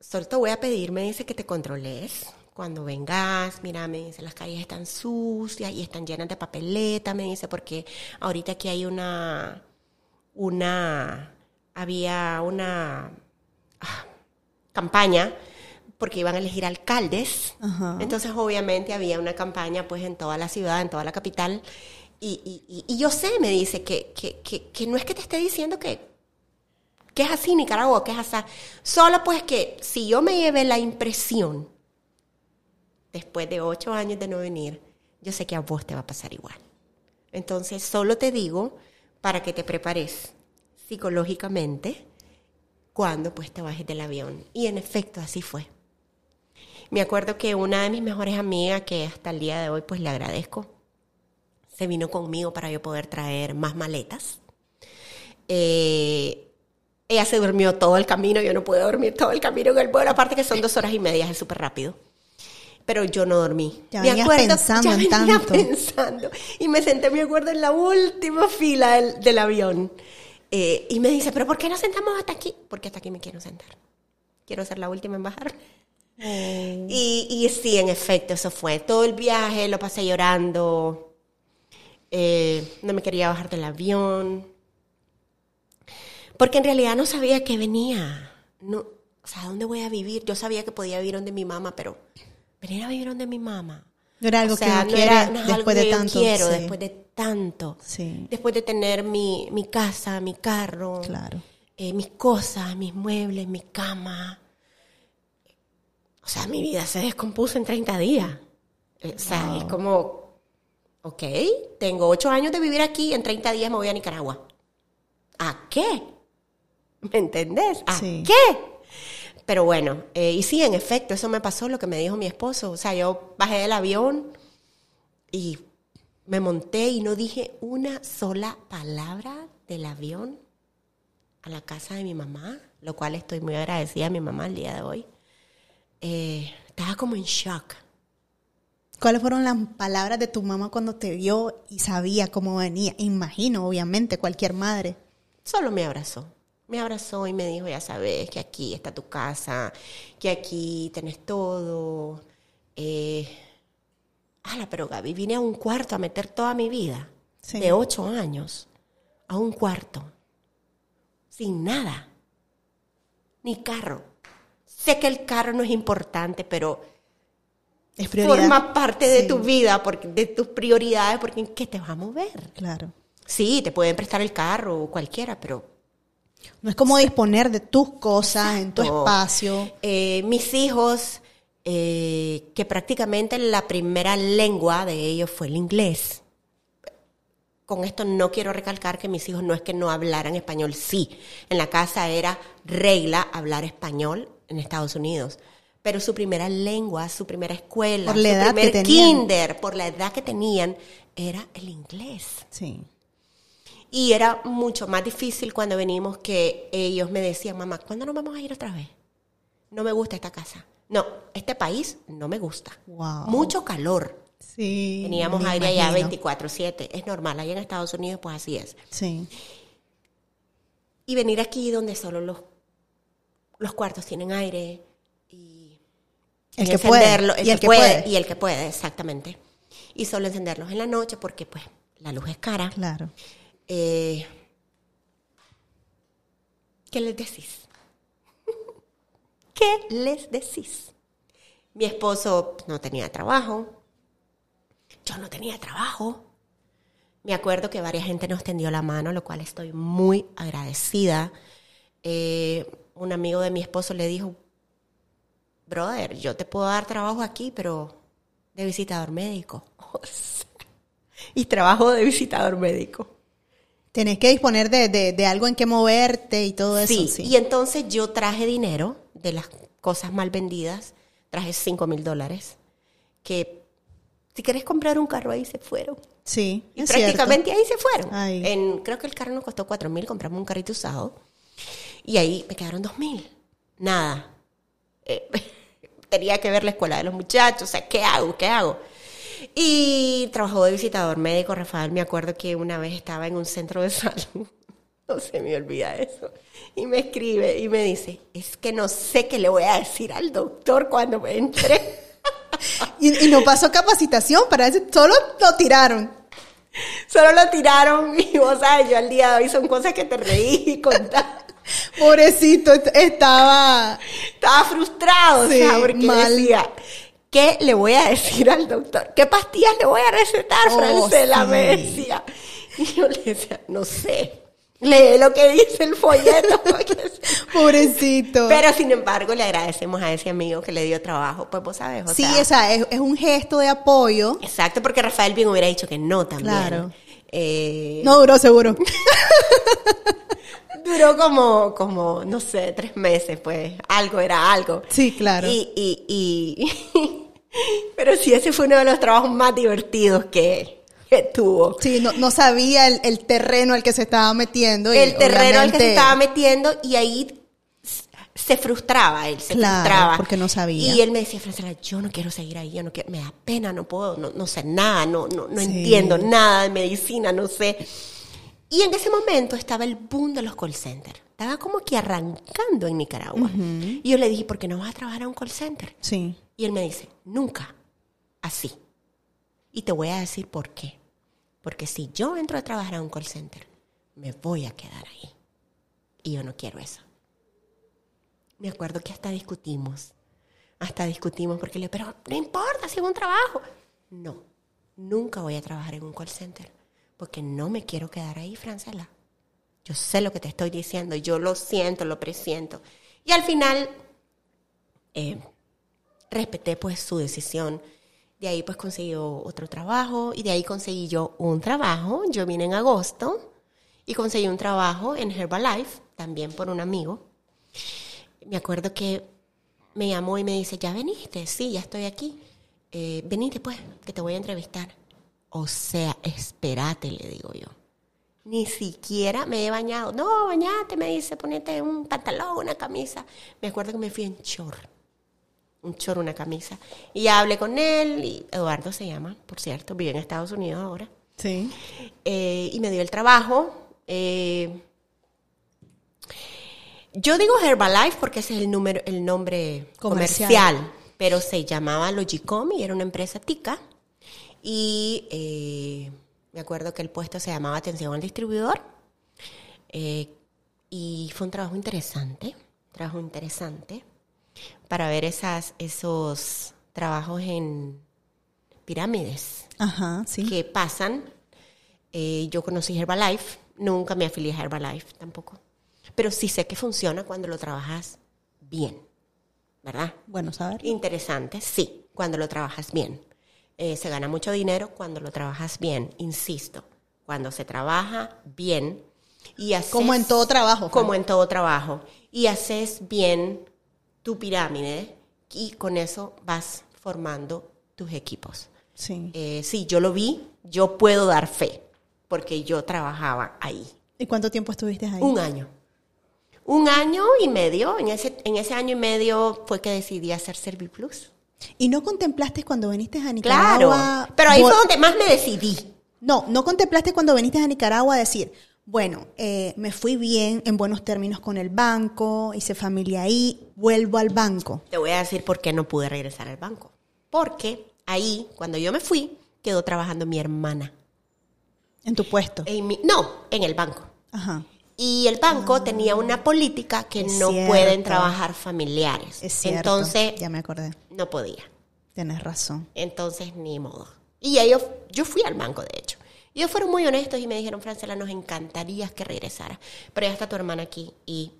solo te voy a pedir, me dice que te controles cuando vengas, mira, me dice, las calles están sucias y están llenas de papeleta, me dice, porque ahorita aquí hay una, una, había una ah, campaña porque iban a elegir alcaldes. Ajá. Entonces, obviamente, había una campaña pues en toda la ciudad, en toda la capital. Y, yo sé, me dice, que, no es que te esté diciendo que, que es así Nicaragua, que es así. Solo pues que si yo me llevé la impresión, después de ocho años de no venir, yo sé que a vos te va a pasar igual. Entonces, solo te digo para que te prepares psicológicamente cuando pues te bajes del avión. Y en efecto, así fue. Me acuerdo que una de mis mejores amigas, que hasta el día de hoy pues le agradezco, se vino conmigo para yo poder traer más maletas. Eh, ella se durmió todo el camino, yo no pude dormir todo el camino en el vuelo, aparte que son dos horas y media, es súper rápido. Pero yo no dormí. Ya venías pensando ya en venía tanto. pensando. Y me senté, me acuerdo, en la última fila del, del avión. Eh, y me dice, ¿pero por qué nos sentamos hasta aquí? Porque hasta aquí me quiero sentar. Quiero ser la última en bajar. Y, y sí, en efecto, eso fue. Todo el viaje lo pasé llorando. Eh, no me quería bajar del avión. Porque en realidad no sabía que venía. No, o sea, ¿dónde voy a vivir? Yo sabía que podía vivir donde mi mamá, pero venir a vivir donde mi mamá. No era algo O sea, que no uno era- quiere no es algo después que de yo tanto. quiero, sí, después de tanto. Sí. Después de tener mi, mi casa, mi carro, Claro. eh, mis cosas, mis muebles, mi cama. O sea, mi vida se descompuso en 30 días. Eh, O sea, es como, ok, tengo 8 años de vivir aquí, en 30 días me voy a Nicaragua. ¿A qué? ¿Me entendés? ¿A Sí. qué? Pero bueno, eh, y sí, en efecto, eso me pasó lo que me dijo mi esposo. O sea, yo bajé del avión y me monté y no dije una sola palabra del avión a la casa de mi mamá, lo cual estoy muy agradecida a mi mamá el día de hoy. Eh, estaba como en shock. ¿Cuáles fueron las palabras de tu mamá cuando te vio y sabía cómo venía? Imagino, obviamente, cualquier madre. solo me abrazó. Me abrazó y me dijo, ya sabes, que aquí está tu casa, que aquí tenés todo. Eh, ala, pero Gaby, vine a un cuarto a meter toda mi vida, Sí. de ocho años, a un cuarto, sin nada, ni carro. Sé que el carro no es importante, pero Es prioridad. forma parte de Sí. tu vida, porque, de tus prioridades, porque en qué te vas a mover. Claro. Sí, te pueden prestar el carro o cualquiera, pero No es como disponer de tus cosas en tu espacio. Eh, mis hijos, eh, que prácticamente la primera lengua de ellos fue el inglés. Con esto no quiero recalcar que mis hijos no es que no hablaran español, sí. En la casa era regla hablar español en Estados Unidos. Pero su primera lengua, su primera escuela, Por la su edad que primer tenían. kinder, por la edad que tenían, era el inglés. Sí. Y era mucho más difícil cuando venimos que ellos me decían, mamá, ¿cuándo nos vamos a ir otra vez? No me gusta esta casa. No, este país no me gusta. Wow. Mucho calor. Sí. Teníamos aire allá imagino. 24/7. Es normal, allá en Estados Unidos pues así es. Sí. Y venir aquí donde solo los, los cuartos tienen aire El que puede, y el que puede. Y el que puede, exactamente. Y solo encenderlos en la noche porque pues la luz es cara. Claro. Eh, ¿Qué les decís? ¿Qué les decís? Mi esposo no tenía trabajo. Yo no tenía trabajo. Me acuerdo que varias gente nos tendió la mano, lo cual estoy muy agradecida. Eh, un amigo de mi esposo le dijo, brother, yo te puedo dar trabajo aquí, pero de visitador médico. Y trabajo de visitador médico. Tenés que disponer de, de- de algo en que moverte y todo eso. Sí, Sí. y entonces yo traje dinero de las cosas mal vendidas, traje 5 mil dólares, que si querés comprar un carro ahí se fueron. Sí, Y es prácticamente ahí se fueron. Ahí. En, creo que el carro nos costó 4 mil, compramos un carrito usado, y ahí me quedaron 2 mil. Nada. Eh, tenía que ver la escuela de los muchachos, o sea, ¿qué hago? ¿Qué hago? Y trabajó de visitador médico, Rafael, me acuerdo que una vez estaba en un centro de salud, no se me olvida eso, y me escribe y me dice, es que no sé qué le voy a decir al doctor cuando me entre. Y, y no pasó capacitación para eso, solo lo tiraron. Solo lo tiraron y vos sabes, yo al día de hoy son cosas que te reí y contás. Pobrecito, est- estaba. Estaba frustrado, Sí, o sea, porque mal. decía, ¿qué le voy a decir al doctor? ¿Qué pastillas le voy a recetar, Oh, Francela? sí. Me decía. Y yo le decía, no sé. Lee lo que dice el folleto. Pobrecito. Pero sin embargo, le agradecemos a ese amigo que le dio trabajo. Pues vos sabes, o sí, sea, o sea, es, es un gesto de apoyo. Exacto, porque Rafael bien hubiera dicho que no también. Claro. Eh, No duró seguro. Duró como, como, no sé, tres meses, pues. Algo era algo. Sí, claro. Y, y, y- pero sí, ese fue uno de los trabajos más divertidos que, que tuvo. Sí, no, no sabía el, el terreno al que se estaba metiendo. y El terreno al que se estaba metiendo y ahí se frustraba él, se Claro, frustraba. porque no sabía. Y él me decía, Francela, yo no quiero seguir ahí, yo no quiero, me da pena, no puedo, no, no sé nada, no, no, no Sí. entiendo nada de medicina, no sé. Y en ese momento estaba el boom de los call centers. Estaba como que arrancando en Nicaragua. Y yo le dije, ¿por qué no vas a trabajar a un call center? Sí. Y él me dice, nunca, así. Y te voy a decir por qué. Porque si yo entro a trabajar a un call center, me voy a quedar ahí. Y yo no quiero eso. Me acuerdo que hasta discutimos. Hasta discutimos porque le pero no importa si es un trabajo. No, nunca voy a trabajar en un call center. Porque no me quiero quedar ahí, Francela. Yo sé lo que te estoy diciendo, yo lo siento, lo presiento. Y al final, eh, respeté pues su decisión. De ahí pues consiguió otro trabajo y de ahí conseguí yo un trabajo. Yo vine en agosto y conseguí un trabajo en Herbalife, también por un amigo. Me acuerdo que me llamó y me dice, ¿ya veniste? Sí, ya estoy aquí. Eh, venite pues, que te voy a entrevistar. O sea, espérate, le digo yo. Ni siquiera me he bañado. No, bañate, me dice, ponete un pantalón, una camisa. Me acuerdo que me fui en chor. Un chor, una camisa. Y hablé con él, y Eduardo se llama, por cierto, vive en Estados Unidos ahora. Sí. Eh, y me dio el trabajo. Eh, Yo digo Herbalife porque ese es el, número, el nombre Comercial. comercial, pero se llamaba Logicom y era una empresa tica. Y eh, me acuerdo que el puesto se llamaba Atención al Distribuidor. Eh, y fue un trabajo interesante, trabajo interesante para ver esas, esos trabajos en pirámides Ajá, sí. que pasan. Eh, yo conocí Herbalife, nunca me afilié a Herbalife tampoco, pero sí sé que funciona cuando lo trabajas bien, ¿verdad? Bueno, saber. Interesante, sí, cuando lo trabajas bien. Eh, se gana mucho dinero cuando lo trabajas bien, insisto, cuando se trabaja bien y haces, Como en todo trabajo. como en todo trabajo y haces bien tu pirámide y con eso vas formando tus equipos. Sí. Eh, sí, yo lo vi, yo puedo dar fe, porque yo trabajaba ahí. ¿Y cuánto tiempo estuviste ahí? Un año. Un año y medio. En ese, en ese año y medio fue que decidí hacer Serviplus. ¿Y no contemplaste cuando viniste a Claro. Nicaragua? Pero ahí fue donde más me decidí. No, no contemplaste cuando viniste a Nicaragua decir, bueno, eh, me fui bien, en buenos términos con el banco, hice familia ahí, vuelvo al banco. Te voy a decir por qué no pude regresar al banco. Porque ahí, cuando yo me fui, quedó trabajando mi hermana. En tu puesto. En mi- no, en el banco. Ajá. Y el banco tenía una política que Ah. No cierto. pueden trabajar familiares. Es cierto. Entonces, Ya me acordé. no podía. Tienes razón. Entonces, ni modo. Y ellos, yo fui al banco, de hecho. Y ellos fueron muy honestos y me dijeron, Francela, nos encantaría que regresara. Pero ya está tu hermana aquí y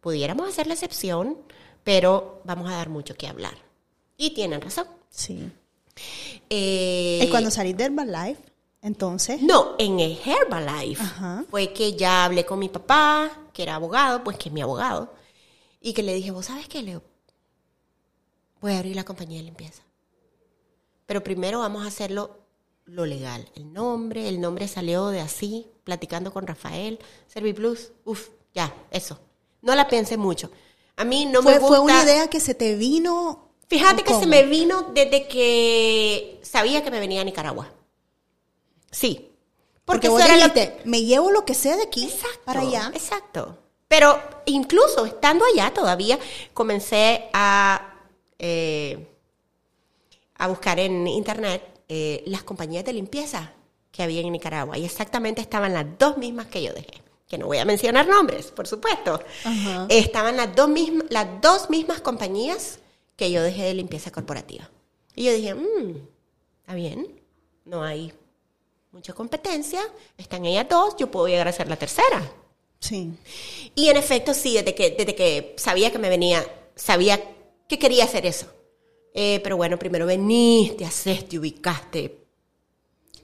pudiéramos hacer la excepción, pero vamos a dar mucho que hablar. Y tienen razón. Sí. Eh, y cuando salí de Herbalife, entonces, No, en el Herbalife Ajá. fue que ya hablé con mi papá, que era abogado, pues que es mi abogado, y que le dije, vos sabes qué, Leo, voy a abrir la compañía de limpieza. Pero primero vamos a hacerlo lo legal. El nombre, el nombre salió de así, platicando con Rafael, Serviplus, uff, ya, eso. No la pensé mucho. A mí no fue, me gusta... fue una idea que se te vino. Fíjate que ¿Cómo? se me vino desde que sabía que me venía a Nicaragua. Sí. Porque Porque, vos lo- me llevo lo que sea de aquí Exacto, para allá. Exacto. Pero incluso estando allá todavía, comencé a, eh, a buscar en internet eh, las compañías de limpieza que había en Nicaragua. Y exactamente estaban las dos mismas que yo dejé. Que no voy a mencionar nombres, por supuesto. Estaban las dos, mismas, las dos mismas compañías que yo dejé de limpieza corporativa. Y yo dije, "Mm, está bien, no hay mucha competencia, están ellas dos, yo puedo llegar a ser la tercera. Sí. Y en efecto, sí, desde que, desde que sabía que me venía, sabía que quería hacer eso. Eh, pero bueno, primero veniste, haces, te ubicaste.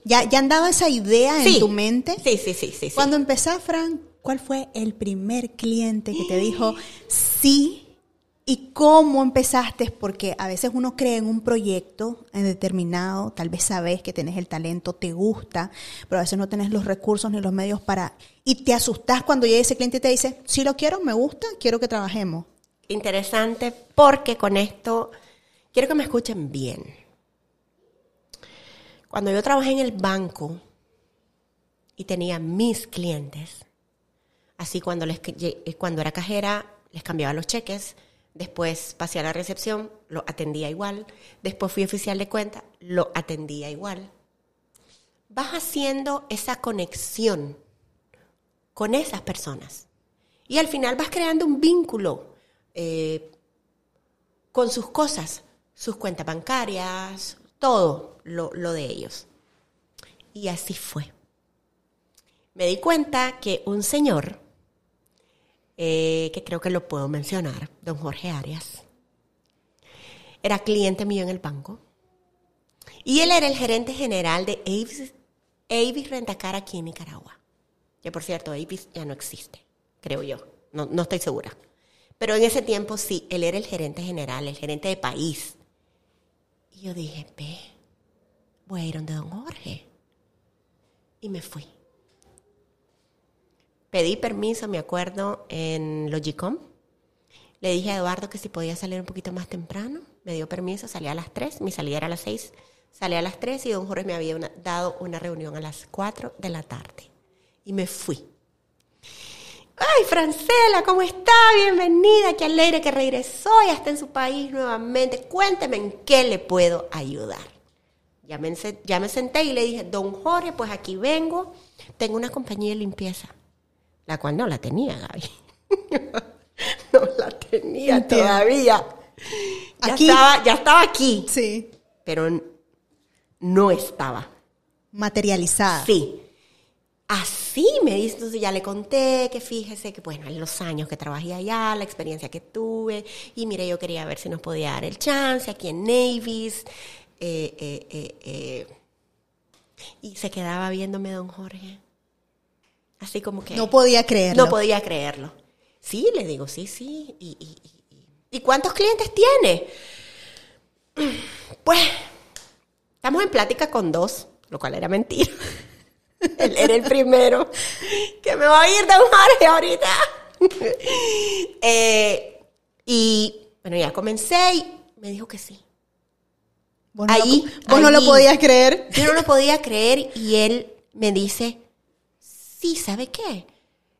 ¿Ya, ya andaba esa idea Sí. en tu mente? Sí, sí, sí, sí. sí. Cuando empezás, Fran, ¿cuál fue el primer cliente que te dijo sí? ¿Y cómo empezaste? Porque a veces uno cree en un proyecto en determinado, tal vez sabes que tenés el talento, te gusta, pero a veces no tenés los recursos ni los medios para... Y te asustás cuando llega ese cliente y te dice, sí lo quiero, me gusta, quiero que trabajemos. Interesante porque con esto quiero que me escuchen bien. Cuando yo trabajé en el banco y tenía mis clientes, así cuando, eh, cuando era cajera les cambiaba los cheques, después pasé a la recepción, lo atendía igual, después fui oficial de cuenta, lo atendía igual. Vas haciendo esa conexión con esas personas y al final vas creando un vínculo eh, con sus cosas, sus cuentas bancarias, todo lo, lo, de ellos. Y así fue. Me di cuenta que un señor, eh, que creo que lo puedo mencionar, don Jorge Arias, era cliente mío en el banco. Y él era el gerente general de Avis, Avis Rentacar aquí en Nicaragua. Que por cierto, Avis ya no existe, creo yo. No, no estoy segura. Pero en ese tiempo sí, él era el gerente general, el gerente de país. Y yo dije, ve, voy a ir donde don Jorge. Y me fui. Pedí permiso, me acuerdo, en Logicom. Le dije a Eduardo que si podía salir un poquito más temprano. Me dio permiso, salí a las 3, mi salida era a las 6. Salí a las 3 y don Jorge me había dado una reunión a las 4 de la tarde. Y me fui. Ay, Francela, ¿cómo está? Bienvenida, qué alegre que regresó, ya está en su país nuevamente. Cuénteme en qué le puedo ayudar. Ya me, ya me senté y le dije, don Jorge, pues aquí vengo, tengo una compañía de limpieza, la cual no la tenía, Gaby. no la tenía todavía. Ya estaba, ya estaba aquí. Sí. Pero no estaba. Materializada. Sí. Así me dice, entonces ya le conté que fíjese que, bueno, en los años que trabajé allá, la experiencia que tuve, y mire, yo quería ver si nos podía dar el chance aquí en Navis. Eh, eh, eh, y se quedaba viéndome don Jorge. Así como que... No podía creerlo. No podía creerlo. Sí, le digo, sí, sí. ¿Y, y, y cuántos clientes tiene? Pues, estamos en plática con dos, lo cual era mentira. Él era el primero que me va a ir de Jorge ahorita. Eh, y bueno, ya comencé y me dijo que sí. ¿Vos no, ahí, lo, vos no lo podías creer? Yo no lo podía creer y él me dice, sí, ¿sabe qué?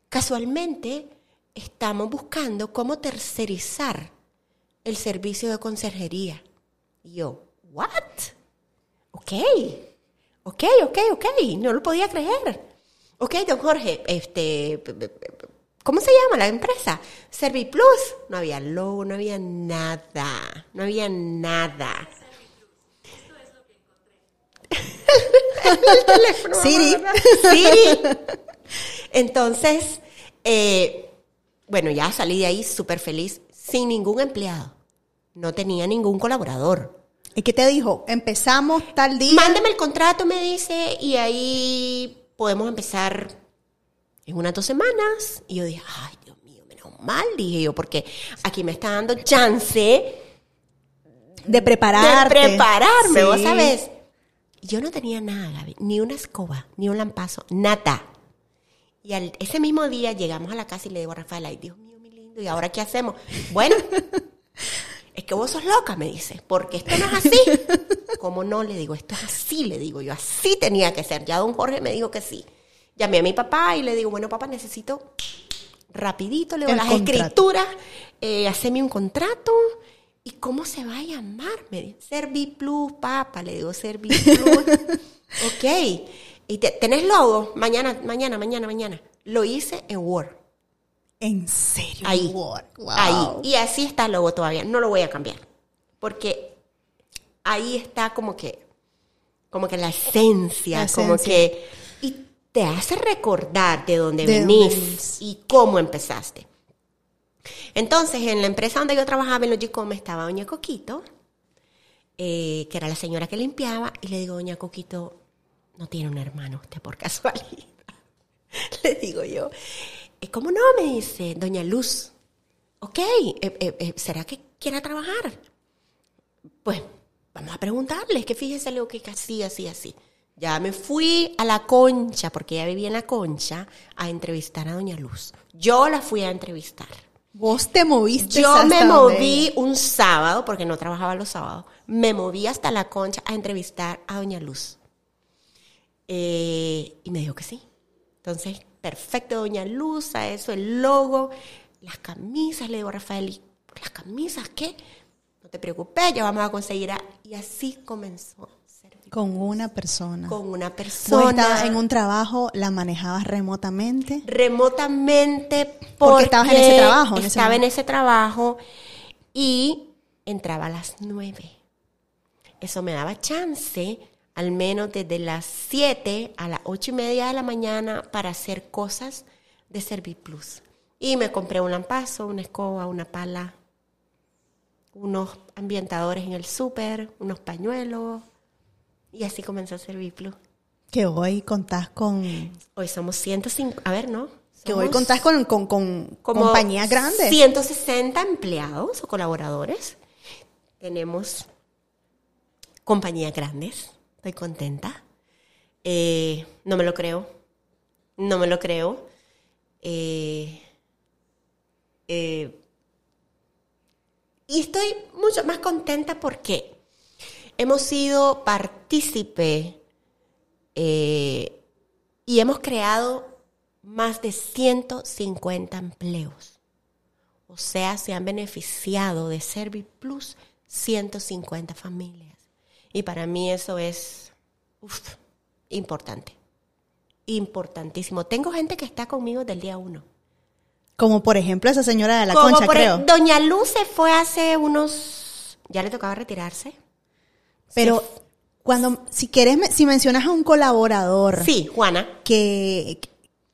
Casualmente estamos buscando cómo tercerizar el servicio de conserjería. Y yo, ¿what? Ok Ok, ok, ok, no lo podía creer. Ok, don Jorge, este, ¿cómo se llama la empresa? Serviplus. No había logo, no había nada, no había nada. El teléfono. Siri. Siri. Entonces, eh, bueno, ya salí de ahí súper feliz, sin ningún empleado. No tenía ningún colaborador. ¿Y qué te dijo? Empezamos tal día. Mándeme el contrato, me dice, y ahí podemos empezar en unas dos semanas. Y yo dije, ay, Dios mío, menos mal, dije yo, porque aquí me está dando chance de prepararte. De prepararme, vos sabes. Yo no tenía nada, Gaby, ni una escoba, ni un lampazo, nada. Y al, ese mismo día llegamos a la casa y le digo a Rafael, ay, Dios mío, mi lindo, ¿y ahora qué hacemos? Bueno, es que vos sos loca, me dice, porque esto no es así. ¿Cómo no? Le digo, esto es así, le digo yo, así tenía que ser. Ya don Jorge me dijo que sí. Llamé a mi papá y le digo, bueno, papá, necesito rapidito, le digo, las escrituras, eh, haceme un contrato. ¿Y cómo se va a llamar? Me dice, Serviplus, papá, le digo, Serviplus. ok. ¿Y tenés logo? Mañana, mañana, mañana, mañana. Lo hice en Word. ¿En serio? Ahí. Ahí. Y así está el logo todavía. No lo voy a cambiar. Porque ahí está como que, como que la esencia, como que... Y te hace recordar de dónde venís y cómo empezaste. Entonces, en la empresa donde yo trabajaba, en los Gicom, estaba Doña Coquito, eh, que era la señora que limpiaba, y le digo, Doña Coquito, no tiene un hermano usted por casualidad. le digo yo. ¿Cómo no? Me dice Doña Luz. Ok, eh, eh, eh, ¿será que quiera trabajar? Pues vamos a preguntarle, que fíjese lo que así, así, así. Ya me fui a la concha, porque ella vivía en la concha, a entrevistar a Doña Luz. Yo la fui a entrevistar. ¿Vos te moviste? Yo me moví un sábado, porque no trabajaba los sábados. Me moví hasta la concha a entrevistar a Doña Luz. Y me dijo que sí. Entonces perfecto, doña Luz, a eso, el logo, las camisas, le digo a Rafael, ¿las camisas qué? No te preocupes, ya vamos a conseguir. Y así comenzó. Con una persona. Con una persona. estabas en un trabajo, la manejabas remotamente. Remotamente porque, porque estabas en ese trabajo. estaba en ese trabajo y entraba a las nueve. Eso me daba chance al menos desde las 7 a las 8 y media de la mañana para hacer cosas de Serviplus. Y me compré un lampazo, una escoba, una pala, unos ambientadores en el súper, unos pañuelos. Y así comenzó Serviplus. Que hoy contás con... Hoy somos 105, a ver, ¿no? que hoy contás con, con, con compañías grandes. 160 empleados o colaboradores. Tenemos compañías grandes estoy contenta. Eh, no me lo creo. No me lo creo. Eh, eh, y estoy mucho más contenta porque hemos sido partícipe y hemos creado más de 150 empleos. O sea, se han beneficiado de Serviplus 150 familias. Y para mí eso es uf, importante. Importantísimo. Tengo gente que está conmigo del día uno. Como por ejemplo esa señora de la Como concha, por creo. e- Doña Luz se fue hace unos... Ya le tocaba retirarse. Pero cuando, si quieres, si mencionas a un colaborador Sí, Juana. que,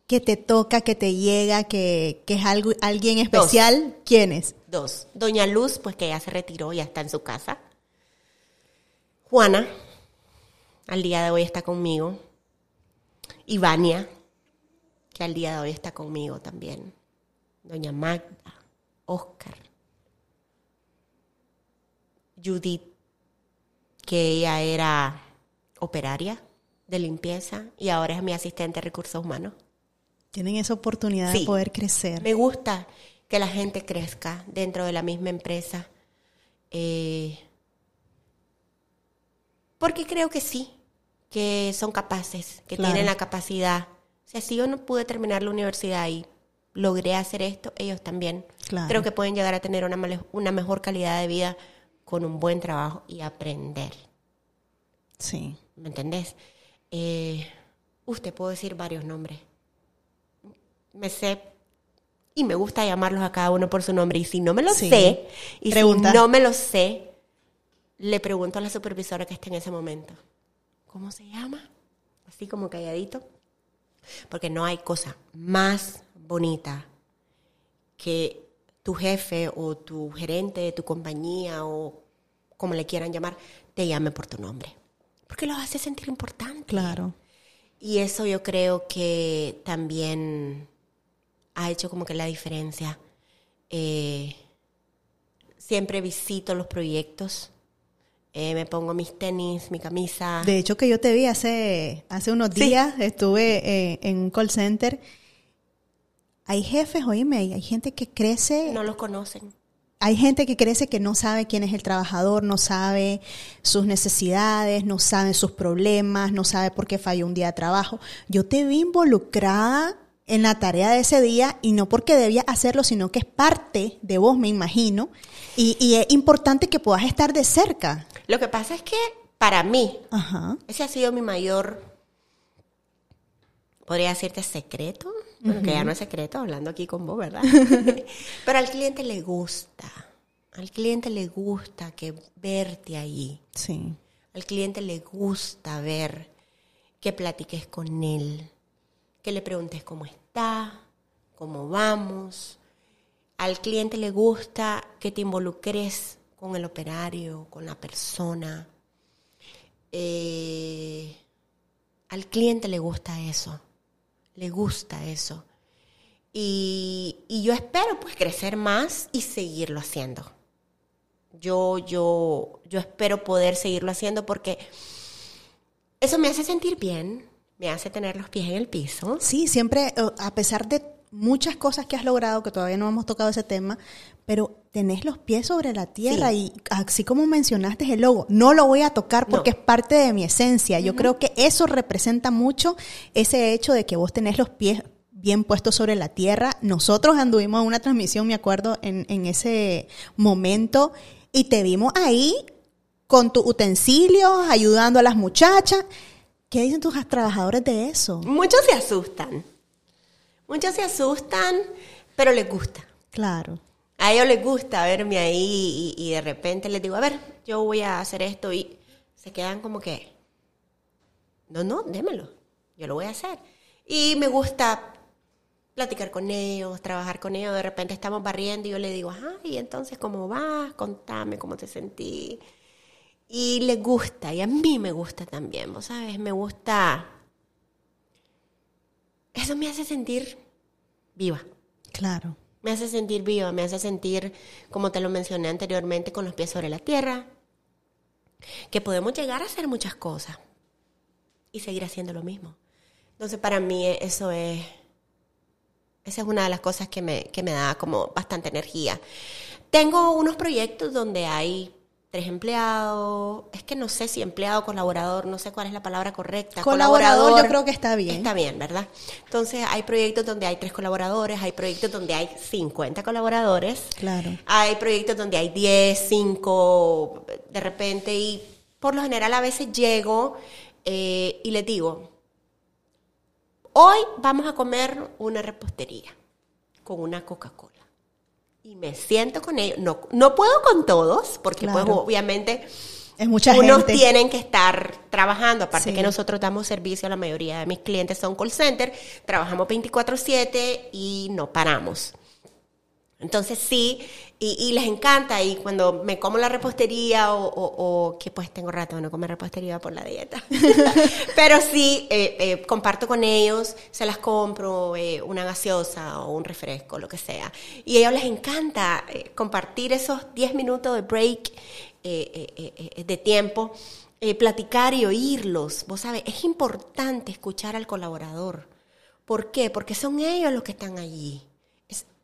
que te toca, que te llega, que, que es algo, alguien especial, ¿quién es? Dos. Doña Luz, pues que ya se retiró, ya está en su casa. Juana, al día de hoy está conmigo. Ivania, que al día de hoy está conmigo también. Doña Magda, Oscar. Judith, que ella era operaria de limpieza y ahora es mi asistente de recursos humanos. Tienen esa oportunidad Sí. de poder crecer. Me gusta que la gente crezca dentro de la misma empresa. eh, porque creo que sí, que son capaces, que Claro. tienen la capacidad. O sea, si yo no pude terminar la universidad y logré hacer esto, ellos también. Claro. Creo que pueden llegar a tener una, una mejor calidad de vida con un buen trabajo y aprender. Sí. ¿Me entendés? Eh, usted puedo decir varios nombres. Me sé y me gusta llamarlos a cada uno por su nombre. Y si no me lo Sí. sé, y Pregunta. si no me lo sé, le pregunto a la supervisora que está en ese momento. ¿Cómo se llama? Así como calladito. Porque no hay cosa más bonita que tu jefe o tu gerente de tu compañía o como le quieran llamar, te llame por tu nombre. Porque lo hace sentir importante. Claro. Y eso yo creo que también ha hecho como que la diferencia. Eh, siempre visito los proyectos, eh, me pongo mis tenis, mi camisa. De hecho, que yo te vi hace, hace unos Sí. días, estuve eh, en un call center. Hay jefes, oíme, hay gente que crece, no los conocen. hay gente que crece que no sabe quién es el trabajador, no sabe sus necesidades, no sabe sus problemas, no sabe por qué falló un día de trabajo. Yo te vi involucrada en la tarea de ese día y no porque debía hacerlo, sino que es parte de vos, me imagino. Y, y es importante que puedas estar de cerca. Lo que pasa es que para mí, Ajá. ese ha sido mi mayor, podría decirte secreto, bueno, que ya no es secreto, hablando aquí con vos, ¿verdad? Pero al cliente le gusta, al cliente le gusta que verte allí. Sí. Al cliente le gusta ver que platiques con él, que le preguntes cómo está, cómo vamos. Al cliente le gusta que te involucres con el operario, con la persona. Eh, al cliente le gusta eso, le gusta eso. Y, y yo espero pues crecer más y seguirlo haciendo. Yo, yo, yo espero poder seguirlo haciendo porque eso me hace sentir bien, me hace tener los pies en el piso. Sí, siempre, eh, a pesar de muchas cosas que has logrado, que todavía no hemos tocado ese tema, pero tenés los pies sobre la tierra y así como mencionaste el logo, no lo voy a tocar porque No. es parte de mi esencia. Yo creo que eso representa mucho ese hecho de que vos tenés los pies bien puestos sobre la tierra. Nosotros anduvimos en una transmisión, me acuerdo, en, en ese momento y te vimos ahí con tus utensilios, ayudando a las muchachas. ¿Qué dicen tus trabajadores de eso? Muchos se asustan, muchos se asustan, pero les gusta. Claro. A ellos les gusta verme ahí y, y de repente les digo, a ver, yo voy a hacer esto y se quedan como que, no, no, démelo, yo lo voy a hacer. Y me gusta platicar con ellos, trabajar con ellos, de repente estamos barriendo y yo le digo, ajá, y entonces, ¿cómo vas? Contame cómo te sentí. Y les gusta, y a mí me gusta también, vos sabes, me gusta... Eso me hace sentir viva. Claro. Me hace sentir viva, me hace sentir, como te lo mencioné anteriormente, con los pies sobre la tierra, que podemos llegar a hacer muchas cosas y seguir haciendo lo mismo. Entonces, para mí eso es, esa es una de las cosas que me, que me da como bastante energía. Tengo unos proyectos donde hay tres empleados, es que no sé si empleado, colaborador, no sé cuál es la palabra correcta. Colaborador, yo creo que está bien. Está bien, ¿verdad? Entonces hay proyectos donde hay tres colaboradores, hay proyectos donde hay 50 colaboradores. Claro. Hay proyectos donde hay 10, 5, de repente, y por lo general a veces llego eh, y les digo, hoy vamos a comer una repostería con una Coca-Cola y me siento con ellos. No, no puedo con todos, porque pues Claro. obviamente Es mucha unos gente. tienen que estar trabajando, aparte Sí. que nosotros damos servicio, la mayoría de mis clientes son call center, trabajamos 24/7 y no paramos. Entonces sí, y, y les encanta, y cuando me como la repostería o, o- o que pues tengo rato de no comer repostería por la dieta, pero sí, eh, eh, comparto con ellos, se las compro, eh, una gaseosa o un refresco, lo que sea. Y a ellos les encanta eh, compartir esos 10 minutos de break de tiempo, platicar y oírlos. Vos sabés, es importante escuchar al colaborador. ¿Por qué? Porque son ellos los que están allí.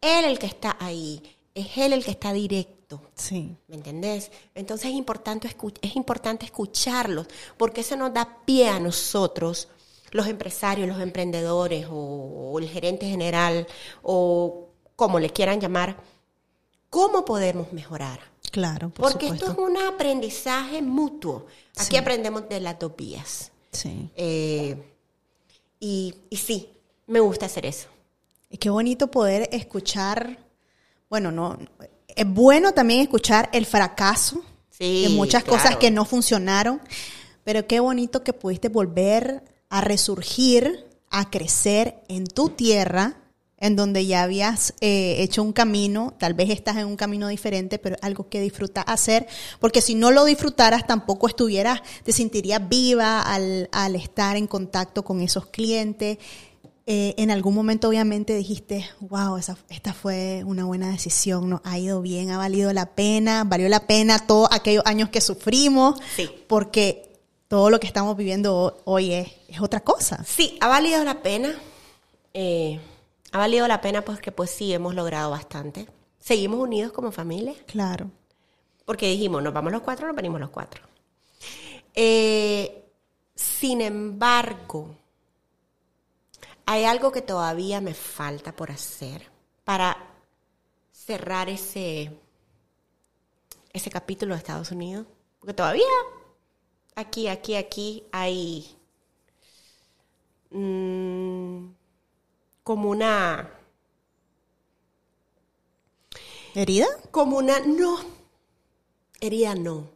Es él el que está ahí. Es él el que está directo. Sí. ¿Me entendés? Entonces es importante, es importante escucharlos, porque eso nos da pie a nosotros, los empresarios, los emprendedores, o, o el gerente general, o como le quieran llamar, cómo podemos mejorar. Claro, por Porque supuesto. esto es un aprendizaje mutuo. Aquí Sí. aprendemos de las dos vías. Sí. Eh, y, y sí, me gusta hacer eso. Y qué bonito poder escuchar, bueno, no, es bueno también escuchar el fracaso Sí, de muchas claro. cosas que no funcionaron, pero qué bonito que pudiste volver a resurgir, a crecer en tu tierra, en donde ya habías eh, hecho un camino, tal vez estás en un camino diferente, pero algo que disfrutas hacer, porque si no lo disfrutaras tampoco estuvieras, te sentirías viva al, al estar en contacto con esos clientes. Eh, en algún momento obviamente dijiste, wow, esa, esta fue una buena decisión, nos ha ido bien, ha valido la pena, valió la pena todos aquellos años que sufrimos, Sí. porque todo lo que estamos viviendo ho- hoy es, es otra cosa. Sí, ha valido la pena. Eh, ha valido la pena porque pues sí, hemos logrado bastante. Seguimos unidos como familia. Claro. Porque dijimos, nos vamos los cuatro, nos venimos los cuatro. Eh, sin embargo, hay algo que todavía me falta por hacer para cerrar ese, ese capítulo de Estados Unidos. Porque todavía aquí, aquí, aquí hay mm, como una ¿Herida? como una no herida no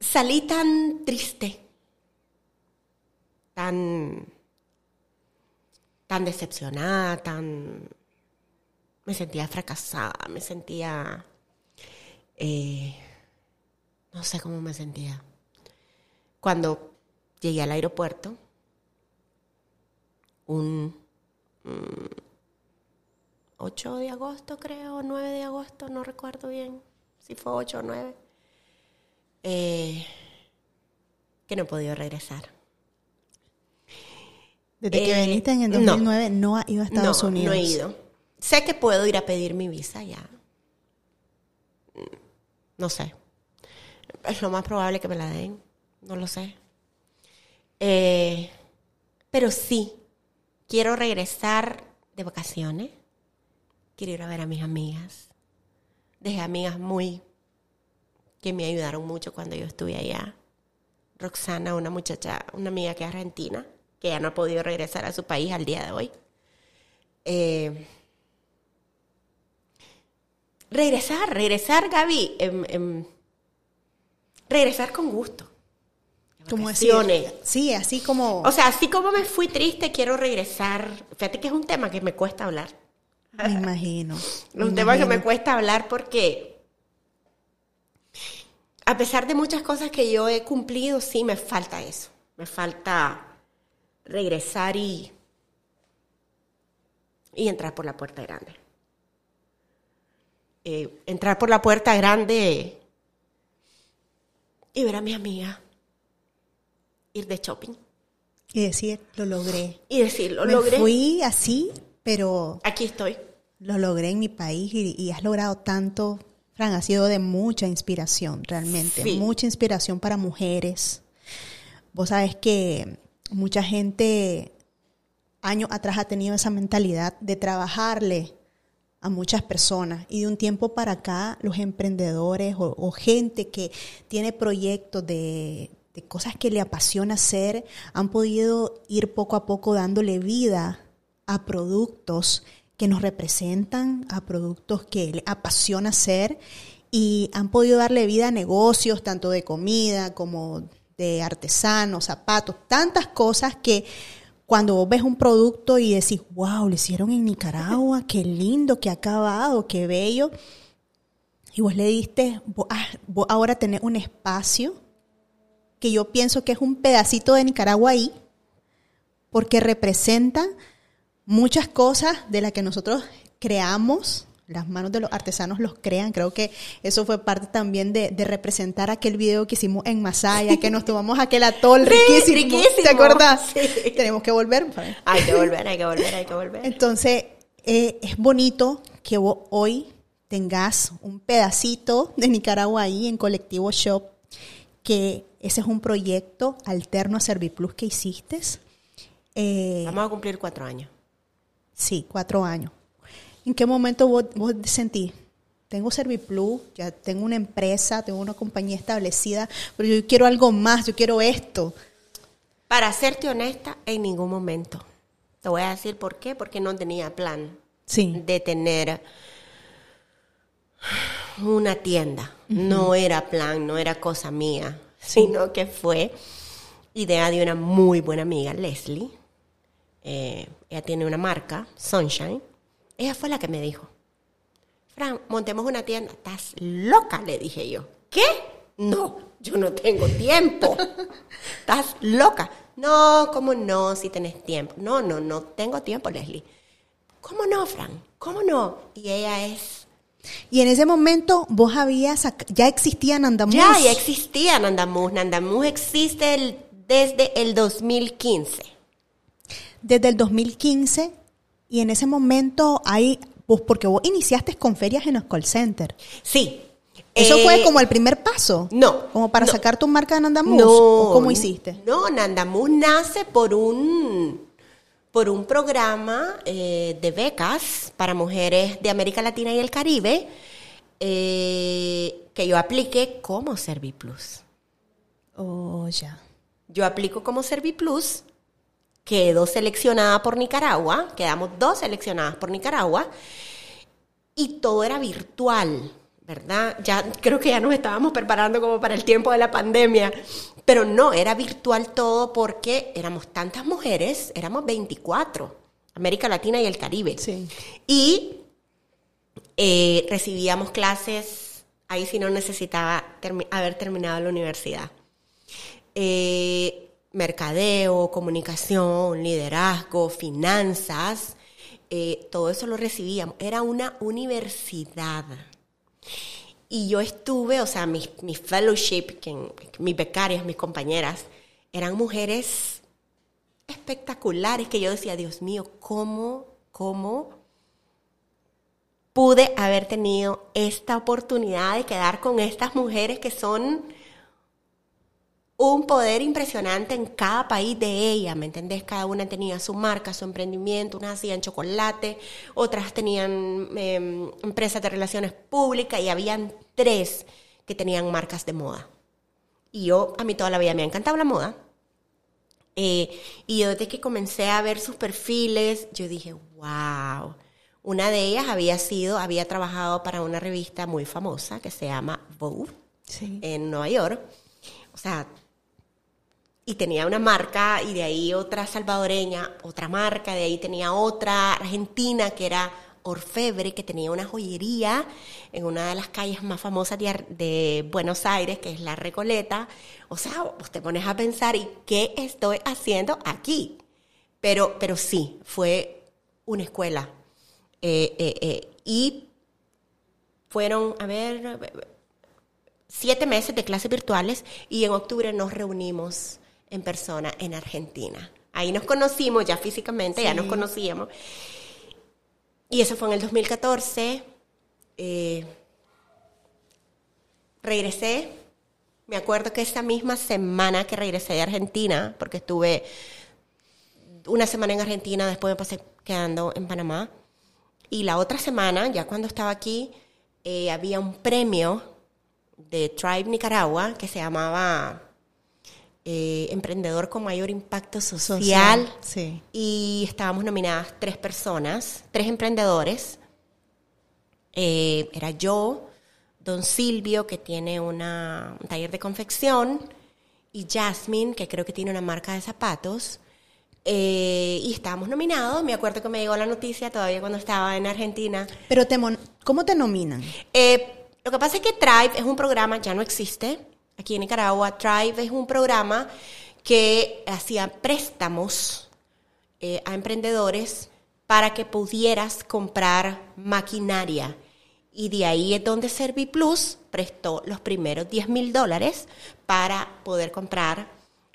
salí tan triste tan tan decepcionada tan me sentía fracasada me sentía eh, no sé cómo me sentía cuando llegué al aeropuerto un 8 de agosto, creo, 9 de agosto, no recuerdo bien si fue 8 o 9, eh, que no he podido regresar. Desde que Eh, viniste en el no. 2009 no, ha ido a Estados no, Unidos. No he ido. Sé que puedo ir a pedir mi visa ya. Mm, No sé. Es lo más probable que me la den. No lo sé. Eh, pero sí, quiero regresar de vacaciones. Quiero ir a ver a mis amigas. Dejé amigas muy que me ayudaron mucho cuando yo estuve allá. Roxana, una muchacha, una amiga que es argentina, que ya no ha podido regresar a su país al día de hoy. Eh, regresar, regresar, Gaby. em, em, regresar con gusto. Como decir, sí, así como... O sea, así como me fui triste, quiero regresar. Fíjate que es un tema que me cuesta hablar. me imagino. Es me un tema que me cuesta hablar porque a pesar de muchas cosas que yo he cumplido, sí me falta eso. Me falta regresar y, y entrar por la puerta grande. Eh, entrar por la puerta grande y ver a mi amiga ir de shopping Y decir, lo logré. y decir, lo Me logré. fui así, pero Aquí estoy. lo logré en mi país y, has logrado tanto. Fran, ha sido de mucha inspiración, realmente. Mucha inspiración para mujeres. Vos sabes que mucha gente años atrás ha tenido esa mentalidad de trabajarle a muchas personas. Y de un tiempo para acá los emprendedores o, gente que tiene proyectos de, de, cosas que le apasiona hacer han podido ir poco a poco dándole vida a productos que nos representan, a productos que le apasiona hacer y han podido darle vida a negocios tanto de comida como de artesanos, zapatos, tantas cosas que cuando vos ves un producto y decís, wow, lo hicieron en Nicaragua, qué lindo, qué acabado, qué bello, y vos le diste, vos, ah, ahora tenés un espacio que yo pienso que es un pedacito de Nicaragua ahí, porque representa muchas cosas de las que nosotros creamos las manos de los artesanos los crean. Creo que eso fue parte también de, representar aquel video que hicimos en Masaya, que nos tomamos aquel atol riquísimo. ¿Te acuerdas? Tenemos que volver. Hay que volver, hay que volver, hay que volver. Entonces, eh, es bonito que vos hoy tengas un pedacito de Nicaragua ahí en Colectivo Shop, que ese es un proyecto alterno a Serviplus que hiciste. Eh, Vamos a cumplir cuatro años. Sí, cuatro años. ¿En qué momento vos, vos sentís? Tengo Serviplus, ya tengo una empresa, tengo una compañía establecida, pero yo quiero algo más, yo quiero esto. Para serte honesta, en ningún momento. Te voy a decir por qué, porque no tenía plan de tener una tienda. No era plan, no era cosa mía, sino que fue idea de una muy buena amiga, Leslie. Eh, ella tiene una marca, Sunshine, ella fue la que me dijo, Fran, montemos una tienda. Estás loca, le dije yo. ¿Qué? No, yo no tengo tiempo. Estás loca. No, ¿cómo no? Si tenés tiempo. No, no, no tengo tiempo, Leslie. ¿Cómo no, Fran? ¿Cómo no? Y ella es... Y en ese momento vos habías, ya existía Nandamuz. Ya, ya existía Nandamuz. Nandamuz existe desde el 2015. Desde el 2015 y en ese momento hay, pues porque vos iniciaste con ferias en los call center. Sí. ¿Eso fue eh, como el primer paso? No. ¿Como para sacar tu marca de Nandamuz? No. ¿Cómo hiciste? No, Nandamuz nace por un, por un programa eh, de becas para mujeres de América Latina y el Caribe eh, que yo apliqué como Serviplus. Oh, ya. Yo aplico como Serviplus quedó seleccionada por Nicaragua, quedamos dos seleccionadas por Nicaragua, y todo era virtual, ¿verdad? Ya creo que ya nos estábamos preparando como para el tiempo de la pandemia, pero no, era virtual todo porque éramos tantas mujeres, éramos 24, América Latina y el Caribe. Sí. Y eh, recibíamos clases, ahí sí no necesitaba haber terminado la universidad. Eh, mercadeo, comunicación, liderazgo, finanzas, eh, todo eso lo recibíamos. Era una universidad. Y yo estuve, o sea, mis, fellowship, mis becarias, mis compañeras, eran mujeres espectaculares que yo decía, Dios mío, ¿cómo, cómo pude haber tenido esta oportunidad de quedar con estas mujeres que son un poder impresionante en cada país de ella, ¿me entendés? Cada una tenía su marca, su emprendimiento, unas hacían chocolate, otras tenían em, empresas de relaciones públicas y habían tres que tenían marcas de moda. Y yo, a mí toda la vida me ha encantado la moda. Eh, y yo desde que comencé a ver sus perfiles, yo dije, wow. Una de ellas había sido, había trabajado para una revista muy famosa que se llama Vogue en Nueva York. O sea, y tenía una marca y de ahí otra salvadoreña, otra marca, de ahí tenía otra argentina que era Orfebre, que tenía una joyería en una de las calles más famosas de, Buenos Aires, que es La Recoleta. O sea, vos te pones a pensar, ¿y qué estoy haciendo aquí? Pero, pero sí, fue una escuela. Eh, eh, eh, y fueron, a ver, siete meses de clases virtuales y en octubre nos reunimos en persona en Argentina. Ahí nos conocimos ya físicamente, ya nos conocíamos. y eso fue en el 2014. Eh, regresé. Me acuerdo que esa misma semana que regresé de Argentina, porque estuve una semana en Argentina, después me pasé quedando en Panamá. Y la otra semana, ya cuando estaba aquí, eh, había un premio de Tribe Nicaragua que se llamaba eh, Emprendedor con Mayor Impacto Social. sí. Y estábamos nominadas tres personas, tres emprendedores. Eh, era yo, don Silvio, que tiene una, un taller de confección, y Jasmine, que creo que tiene una marca de zapatos. Eh, y estábamos nominados. Me acuerdo que me llegó la noticia todavía cuando estaba en Argentina. Pero te mon- ¿cómo te nominan? Eh, lo que pasa es que Tribe es un programa, ya no existe aquí en Nicaragua. Tribe es un programa que hacía préstamos eh, a emprendedores para que pudieras comprar maquinaria. Y de ahí es donde Serviplus prestó los primeros 10 mil dólares para poder comprar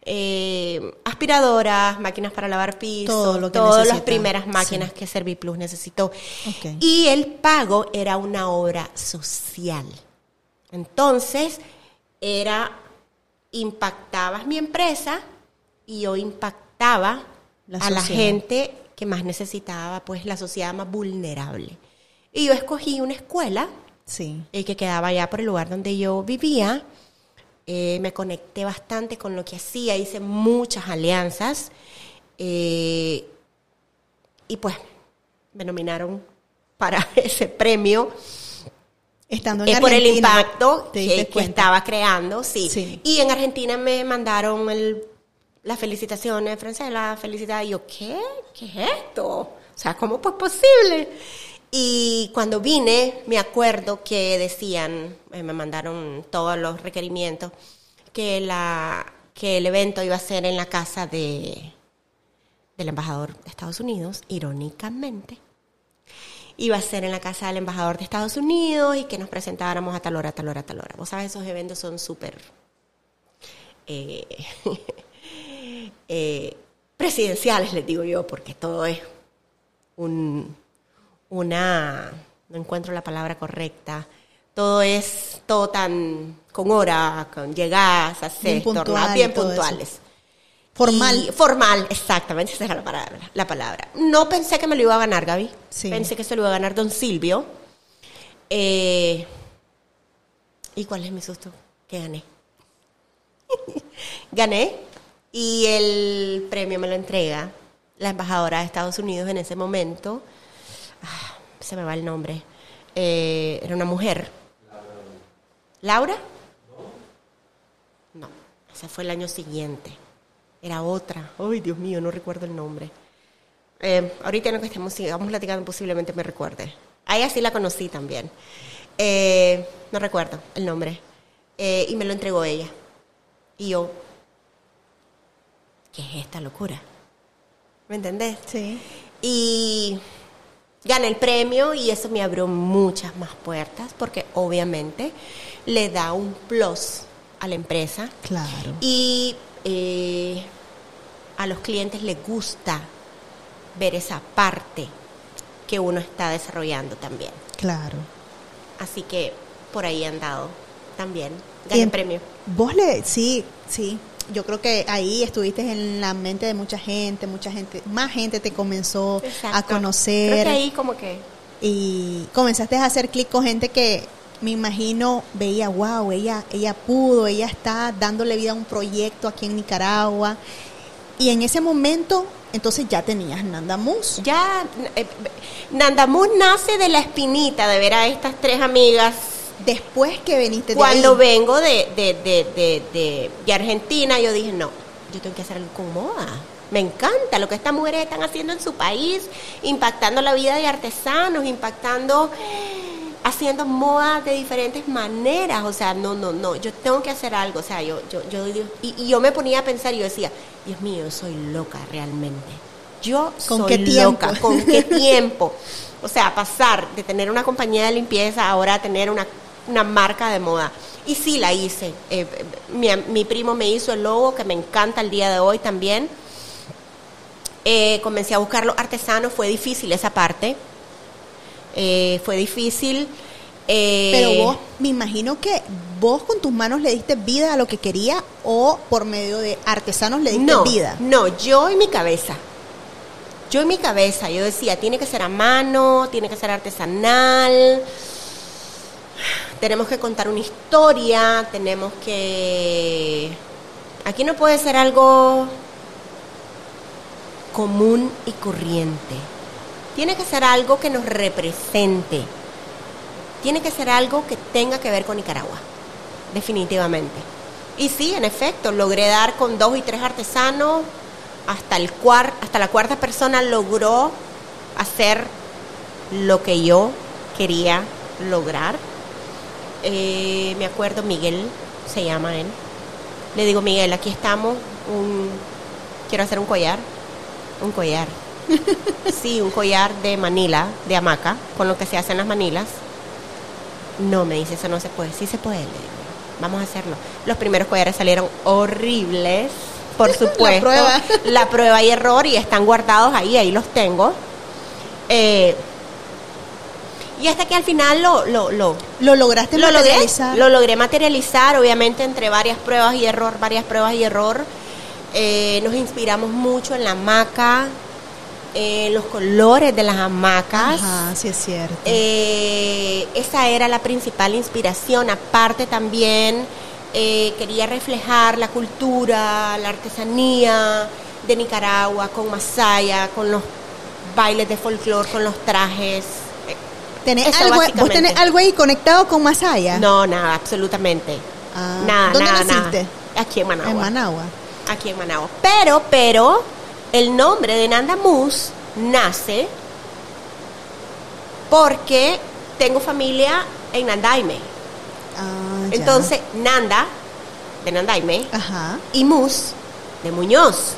eh, aspiradoras, máquinas para lavar pisos, Todo lo que todas las primeras máquinas Sí. que Serviplus necesitó. Y el pago era una obra social. Entonces, era, impactabas mi empresa y yo impactaba La a la gente que más necesitaba, pues la sociedad más vulnerable. Y yo escogí una escuela Sí. eh, que quedaba allá por el lugar donde yo vivía. Eh, me conecté bastante con lo que hacía, hice muchas alianzas. eh, y pues me nominaron para ese premio Estando en eh, por el impacto que, estaba creando, sí. Sí. Y en Argentina me mandaron el, las felicitaciones, Francela, felicidades. Y yo, ¿qué? ¿Qué es esto? O sea, ¿cómo fue posible? Y cuando vine, me acuerdo que decían, eh, me mandaron todos los requerimientos, que, la, que el evento iba a ser en la casa de, del embajador de Estados Unidos, irónicamente iba a ser en la casa del embajador de Estados Unidos y que nos presentáramos a tal hora, a tal hora, a tal hora. Vos sabes, esos eventos son súper eh, eh, presidenciales, les digo yo, porque todo es un, una, no encuentro la palabra correcta, todo es todo tan con hora, con llegadas, hacer, Bien puntual bien eso. Formal. Y- formal, exactamente, esa era la palabra, la palabra. No pensé que me lo iba a ganar, Gaby. Sí. Pensé que se lo iba a ganar Don Silvio. Eh, ¿Y cuál es mi susto? Que gané. gané y el premio me lo entrega la embajadora de Estados Unidos en ese momento. Ah, se me va el nombre. Eh, era una mujer. ¿Laura? No, ese fue el año siguiente. Era otra. Ay, Dios mío, no recuerdo el nombre. Eh, ahorita en lo que estemos sigamos platicando posiblemente me recuerde. A ella sí la conocí también. Eh, no recuerdo el nombre. Eh, y me lo entregó ella. Y yo, ¿qué es esta locura? ¿Me entendés? Sí. Y gané el premio y eso me abrió muchas más puertas porque obviamente le da un plus a la empresa Claro. y eh, a los clientes les gusta ver esa parte que uno está desarrollando también. Claro. Así que por ahí han dado también. Gané en- premio. Vos le, sí, sí. Yo creo que ahí estuviste en la mente de mucha gente, mucha gente, más gente te comenzó a conocer Creo que ahí como que... y comenzaste a hacer clic con gente que me imagino veía, wow, ella, ella pudo, ella está dándole vida a un proyecto aquí en Nicaragua. Y en ese momento, entonces ya tenías Nanda Mus. Ya, eh, Nandamus nace de la espinita de ver a estas tres amigas Después que viniste de Cuando ahí. vengo de, de, de, de, de- de Argentina, yo dije, no, yo tengo que hacer algo con moda. Me encanta lo que estas mujeres están haciendo en su país, impactando la vida de artesanos, impactando, haciendo moda de diferentes maneras. O sea, no, no, no, yo tengo que hacer algo. O sea, yo, yo, yo, y, y yo me ponía a pensar y yo decía, Dios mío, yo soy loca realmente. Yo ¿Con soy qué tiempo? loca. ¿Con qué tiempo? O sea, pasar de tener una compañía de limpieza ahora a tener una, una marca de moda. Y sí la hice. Eh, eh, mi, mi primo me hizo el logo, que me encanta el día de hoy también. Eh, comencé a buscar los artesanos, fue difícil esa parte, Eh, fue difícil. eh, Pero vos, me imagino que vos con tus manos le diste vida a lo que quería o por medio de artesanos le diste no, vida. No, yo en mi cabeza. Yo en mi cabeza, yo decía, tiene que ser a mano, tiene que ser artesanal, tenemos que contar una historia, tenemos que... Aquí no puede ser algo común y corriente. Tiene que ser algo que nos represente. Tiene que ser algo que tenga que ver con Nicaragua, definitivamente. Y sí, en efecto, logré dar con dos y tres artesanos, hasta, el cuar- hasta la cuarta persona logró hacer lo que yo quería lograr. Eh, me acuerdo, Miguel se llama él. Le digo, Miguel, aquí estamos, un, quiero hacer un collar. Un collar. Sí, un collar de Manila, de hamaca, con lo que se hacen las manilas. No, me dice, eso no se puede. Sí se puede, le digo. Vamos a hacerlo. Los primeros collares salieron horribles, por supuesto. prueba. La prueba y error y están guardados ahí, ahí los tengo. Eh, y hasta que al final lo, lo, lo, Lo lograste lo logré, materializar. lo logré materializar, obviamente entre varias pruebas y error, varias pruebas y error. Eh, nos inspiramos mucho en la hamaca, en los colores de las hamacas. Ajá, sí es cierto. Eh, esa era la principal inspiración. Aparte también eh, quería reflejar la cultura, la artesanía de Nicaragua con Masaya, con los bailes de folclore, con los trajes. Eh, ¿Tenés eso algo, ¿Vos tenés algo ahí conectado con Masaya? No, nada, absolutamente. Ah, nada, ¿Dónde nada, naciste? nada. Aquí en Managua. En Managua. Aquí en Managua. Pero, pero, el nombre de Nanda Mus nace porque tengo familia en Nandaime. Ah. Entonces, Nanda, de Nandaime, Ajá. y Mus, de Muñoz.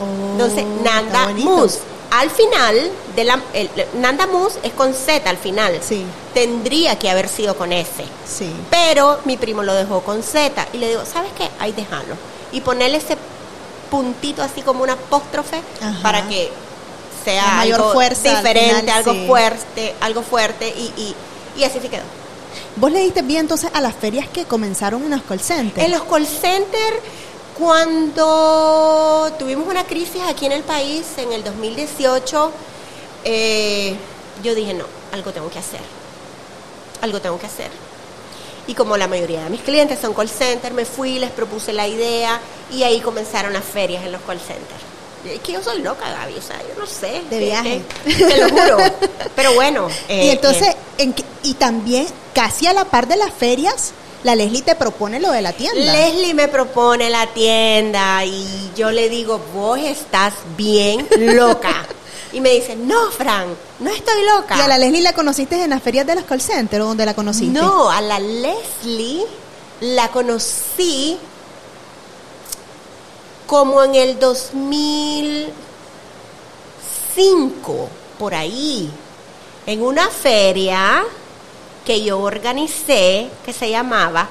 Oh, Entonces, Nanda. Mus. Al final, de la, el- Nanda Mus es con Z al final. Sí, Tendría que haber sido con S. sí. Pero mi primo lo dejó con Z. Y le digo, ¿sabes qué? Ahí déjalo. Y ponerle ese puntito así como una apóstrofe Ajá. para que sea La mayor algo fuerza diferente, final, algo sí. fuerte, algo fuerte y, y, y así se quedó. ¿Vos le diste bien entonces a las ferias que comenzaron en los call centers? En los call centers, cuando tuvimos una crisis aquí en el país en el 2018, eh, yo dije, no, algo tengo que hacer. Algo tengo que hacer. Y como la mayoría de mis clientes son call centers, me fui, les propuse la idea y ahí comenzaron las ferias en los call centers. Es que yo soy loca, Gaby, o sea, yo no sé. De viaje. te lo juro. Pero bueno. y eh, entonces, eh, en y también, casi a la par de las ferias, la Leslie te propone lo de la tienda. Leslie me propone la tienda y yo le digo, vos estás bien loca. y me dice, no, Fran, no estoy loca. ¿Y a la Leslie la conociste en las ferias de los call centers o dónde la conociste? No, a la Leslie la conocí como en el 2005, por ahí, en una feria que yo organicé que se llamaba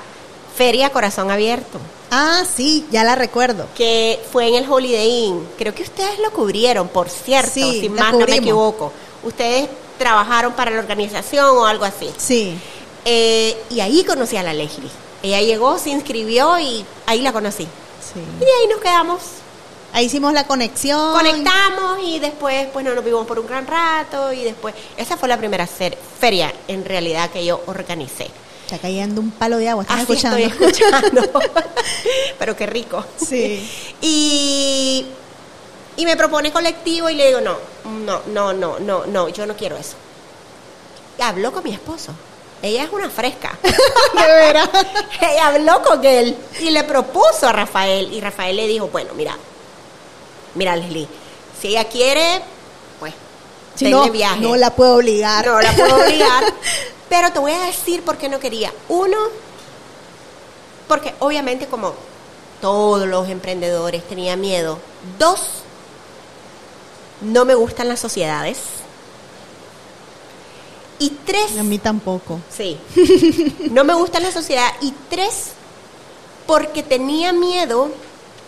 Feria Corazón Abierto, Ah, sí, ya la recuerdo. que fue en el Holiday Inn. Creo que ustedes lo cubrieron, por cierto, Sí, si más no me equivoco. Ustedes trabajaron para la organización o algo así. Sí. Eh, y ahí conocí a la Leslie. Ella llegó, se inscribió y ahí la conocí. Sí. Y ahí nos quedamos. Ahí hicimos la conexión. Conectamos y después, pues no nos vimos por un gran rato y después, esa fue la primera feria en realidad que yo organicé. Está cayendo un palo de agua, ¿estás Así escuchando? estoy escuchando. Pero qué rico. Sí. Y, y me propone colectivo y le digo, no, no, no, no, no, no, yo no quiero eso. Y habló con mi esposo. Ella es una fresca. De veras. Ella habló con él y le propuso a Rafael. Y Rafael le dijo, bueno, mira, mira Leslie, si ella quiere, pues, Si no, viaje. no la puedo obligar. No la puedo obligar. Pero te voy a decir por qué no quería. Uno, porque obviamente como todos los emprendedores tenía miedo. Dos, no me gustan las sociedades. Y tres, A mí tampoco. Sí. No me gusta la sociedad. Y tres, porque tenía miedo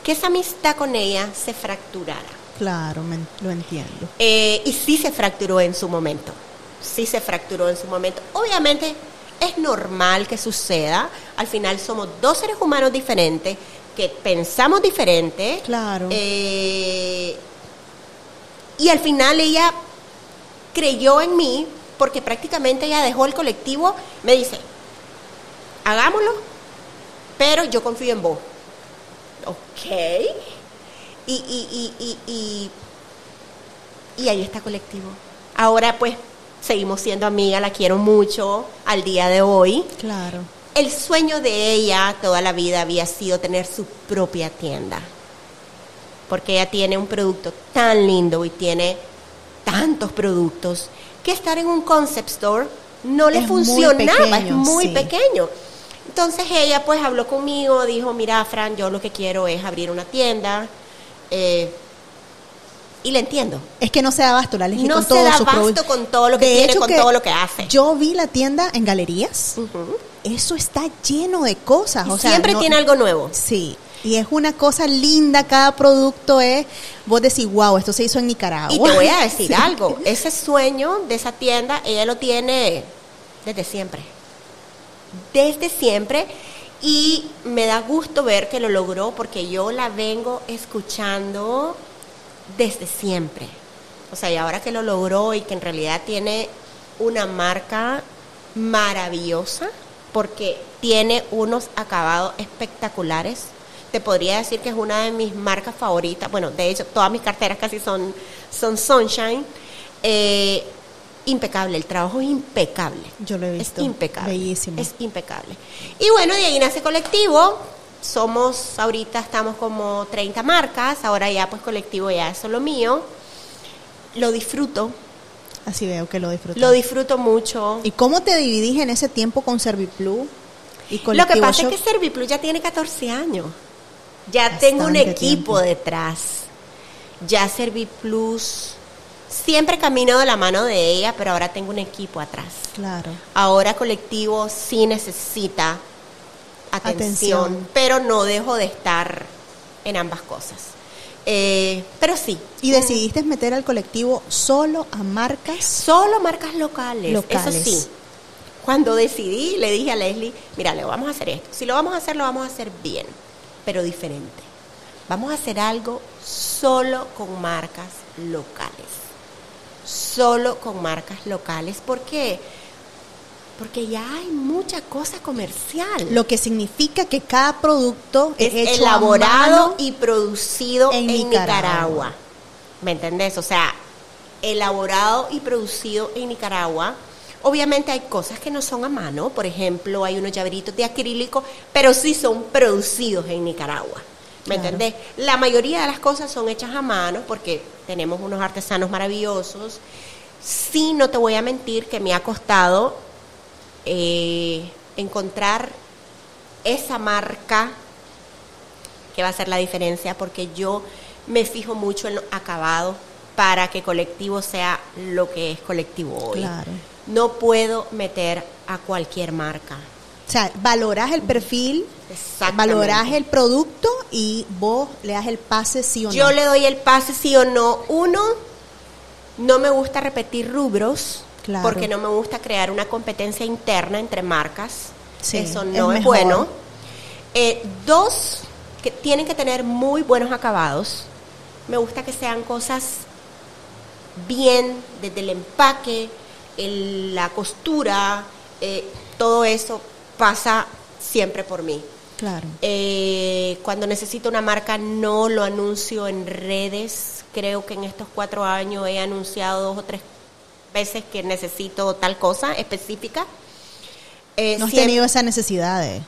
que esa amistad con ella se fracturara. Claro, me- lo entiendo. Eh, y sí se fracturó en su momento. Sí se fracturó en su momento. Obviamente es normal que suceda. Al final somos dos seres humanos diferentes que pensamos diferente. Claro. Eh, y al final ella creyó en mí porque prácticamente ella dejó el colectivo. Me dice, hagámoslo, pero yo confío en vos. Ok. Y, y, y, y, y ahí está colectivo. Ahora pues seguimos siendo amigas, la quiero mucho al día de hoy. Claro. El sueño de ella toda la vida había sido tener su propia tienda. Porque ella tiene un producto tan lindo y tiene tantos productos que estar en un concept store no le Es muy funcionaba, es muy sí. pequeño. Entonces ella pues habló conmigo, dijo, mira Fran, yo lo que quiero es abrir una tienda. eh, y le entiendo. Es que no se da abasto la Leslie No con se todo da su abasto producto. con todo lo que De tiene, hecho con todo lo que hace. Yo vi la tienda en galerías. Eso está lleno de cosas. Y o sea, siempre no- tiene algo nuevo. Sí. Y es una cosa linda, cada producto es, vos decís, wow, esto se hizo en Nicaragua. Y te voy a decir Sí. algo, ese sueño de esa tienda, ella lo tiene desde siempre. Desde siempre. Y me da gusto ver que lo logró porque yo la vengo escuchando desde siempre. O sea, y ahora que lo logró y que en realidad tiene una marca maravillosa, porque tiene unos acabados espectaculares. Te podría decir que es una de mis marcas favoritas. Bueno, de hecho, todas mis carteras casi son, son Sunshine. Eh, impecable, el trabajo es impecable. Yo lo he visto. Es impecable. Bellísimo. Es impecable. Y bueno, de ahí nace colectivo. Somos, ahorita estamos como 30 marcas, ahora ya pues colectivo ya es solo mío. Lo disfruto, Así veo que lo disfrutas. lo disfruto mucho. ¿Y cómo te dividís en ese tiempo con Serviplus y Lo Colectivo que pasa Shop? es que Serviplus ya tiene 14 años. Ya Bastante tengo un equipo tiempo. detrás. Ya Serviplus siempre camino de la mano de ella, pero ahora tengo un equipo atrás. Claro. Ahora colectivo sí necesita atención, Atención. pero no dejo de estar en ambas cosas. Eh, pero sí. ¿Y decidiste meter al colectivo solo a marcas? Solo marcas locales. Locales. Eso sí. Cuando decidí, le dije a Leslie, mira, le vamos a hacer esto. Si lo vamos a hacer, lo vamos a hacer bien, pero diferente. Vamos a hacer algo solo con marcas locales. Solo con marcas locales. ¿Por qué? Porque ya hay mucha cosa comercial. Lo que significa que cada producto es es hecho elaborado y producido en en, Nicaragua. Nicaragua. ¿Me entendés? O sea, elaborado y producido en Nicaragua. Obviamente hay cosas que no son a mano, por ejemplo, hay unos llaveritos de acrílico, pero sí son producidos en Nicaragua. ¿Me Claro. entendés? La mayoría de las cosas son hechas a mano porque tenemos unos artesanos maravillosos. Sí, no te voy a mentir que me ha costado eh, encontrar esa marca que va a hacer la diferencia porque yo me fijo mucho en los acabados para que colectivo sea lo que es colectivo hoy. Claro. No puedo meter a cualquier marca. O sea, valorás el perfil, valorás el producto y vos le das el pase sí o no. Yo le doy el pase sí o no. Uno, no me gusta repetir rubros Claro. porque no me gusta crear una competencia interna entre marcas. Sí, Eso es no es, bueno. Eh, dos, que tienen que tener muy buenos acabados. Me gusta que sean cosas bien, desde el empaque, el- la costura, eh, todo eso pasa siempre por mí. Claro. Eh, cuando necesito una marca no lo anuncio en redes. Creo que en estos cuatro años he anunciado dos o tres veces que necesito tal cosa específica. Eh, No has siempre- tenido esa necesidad de...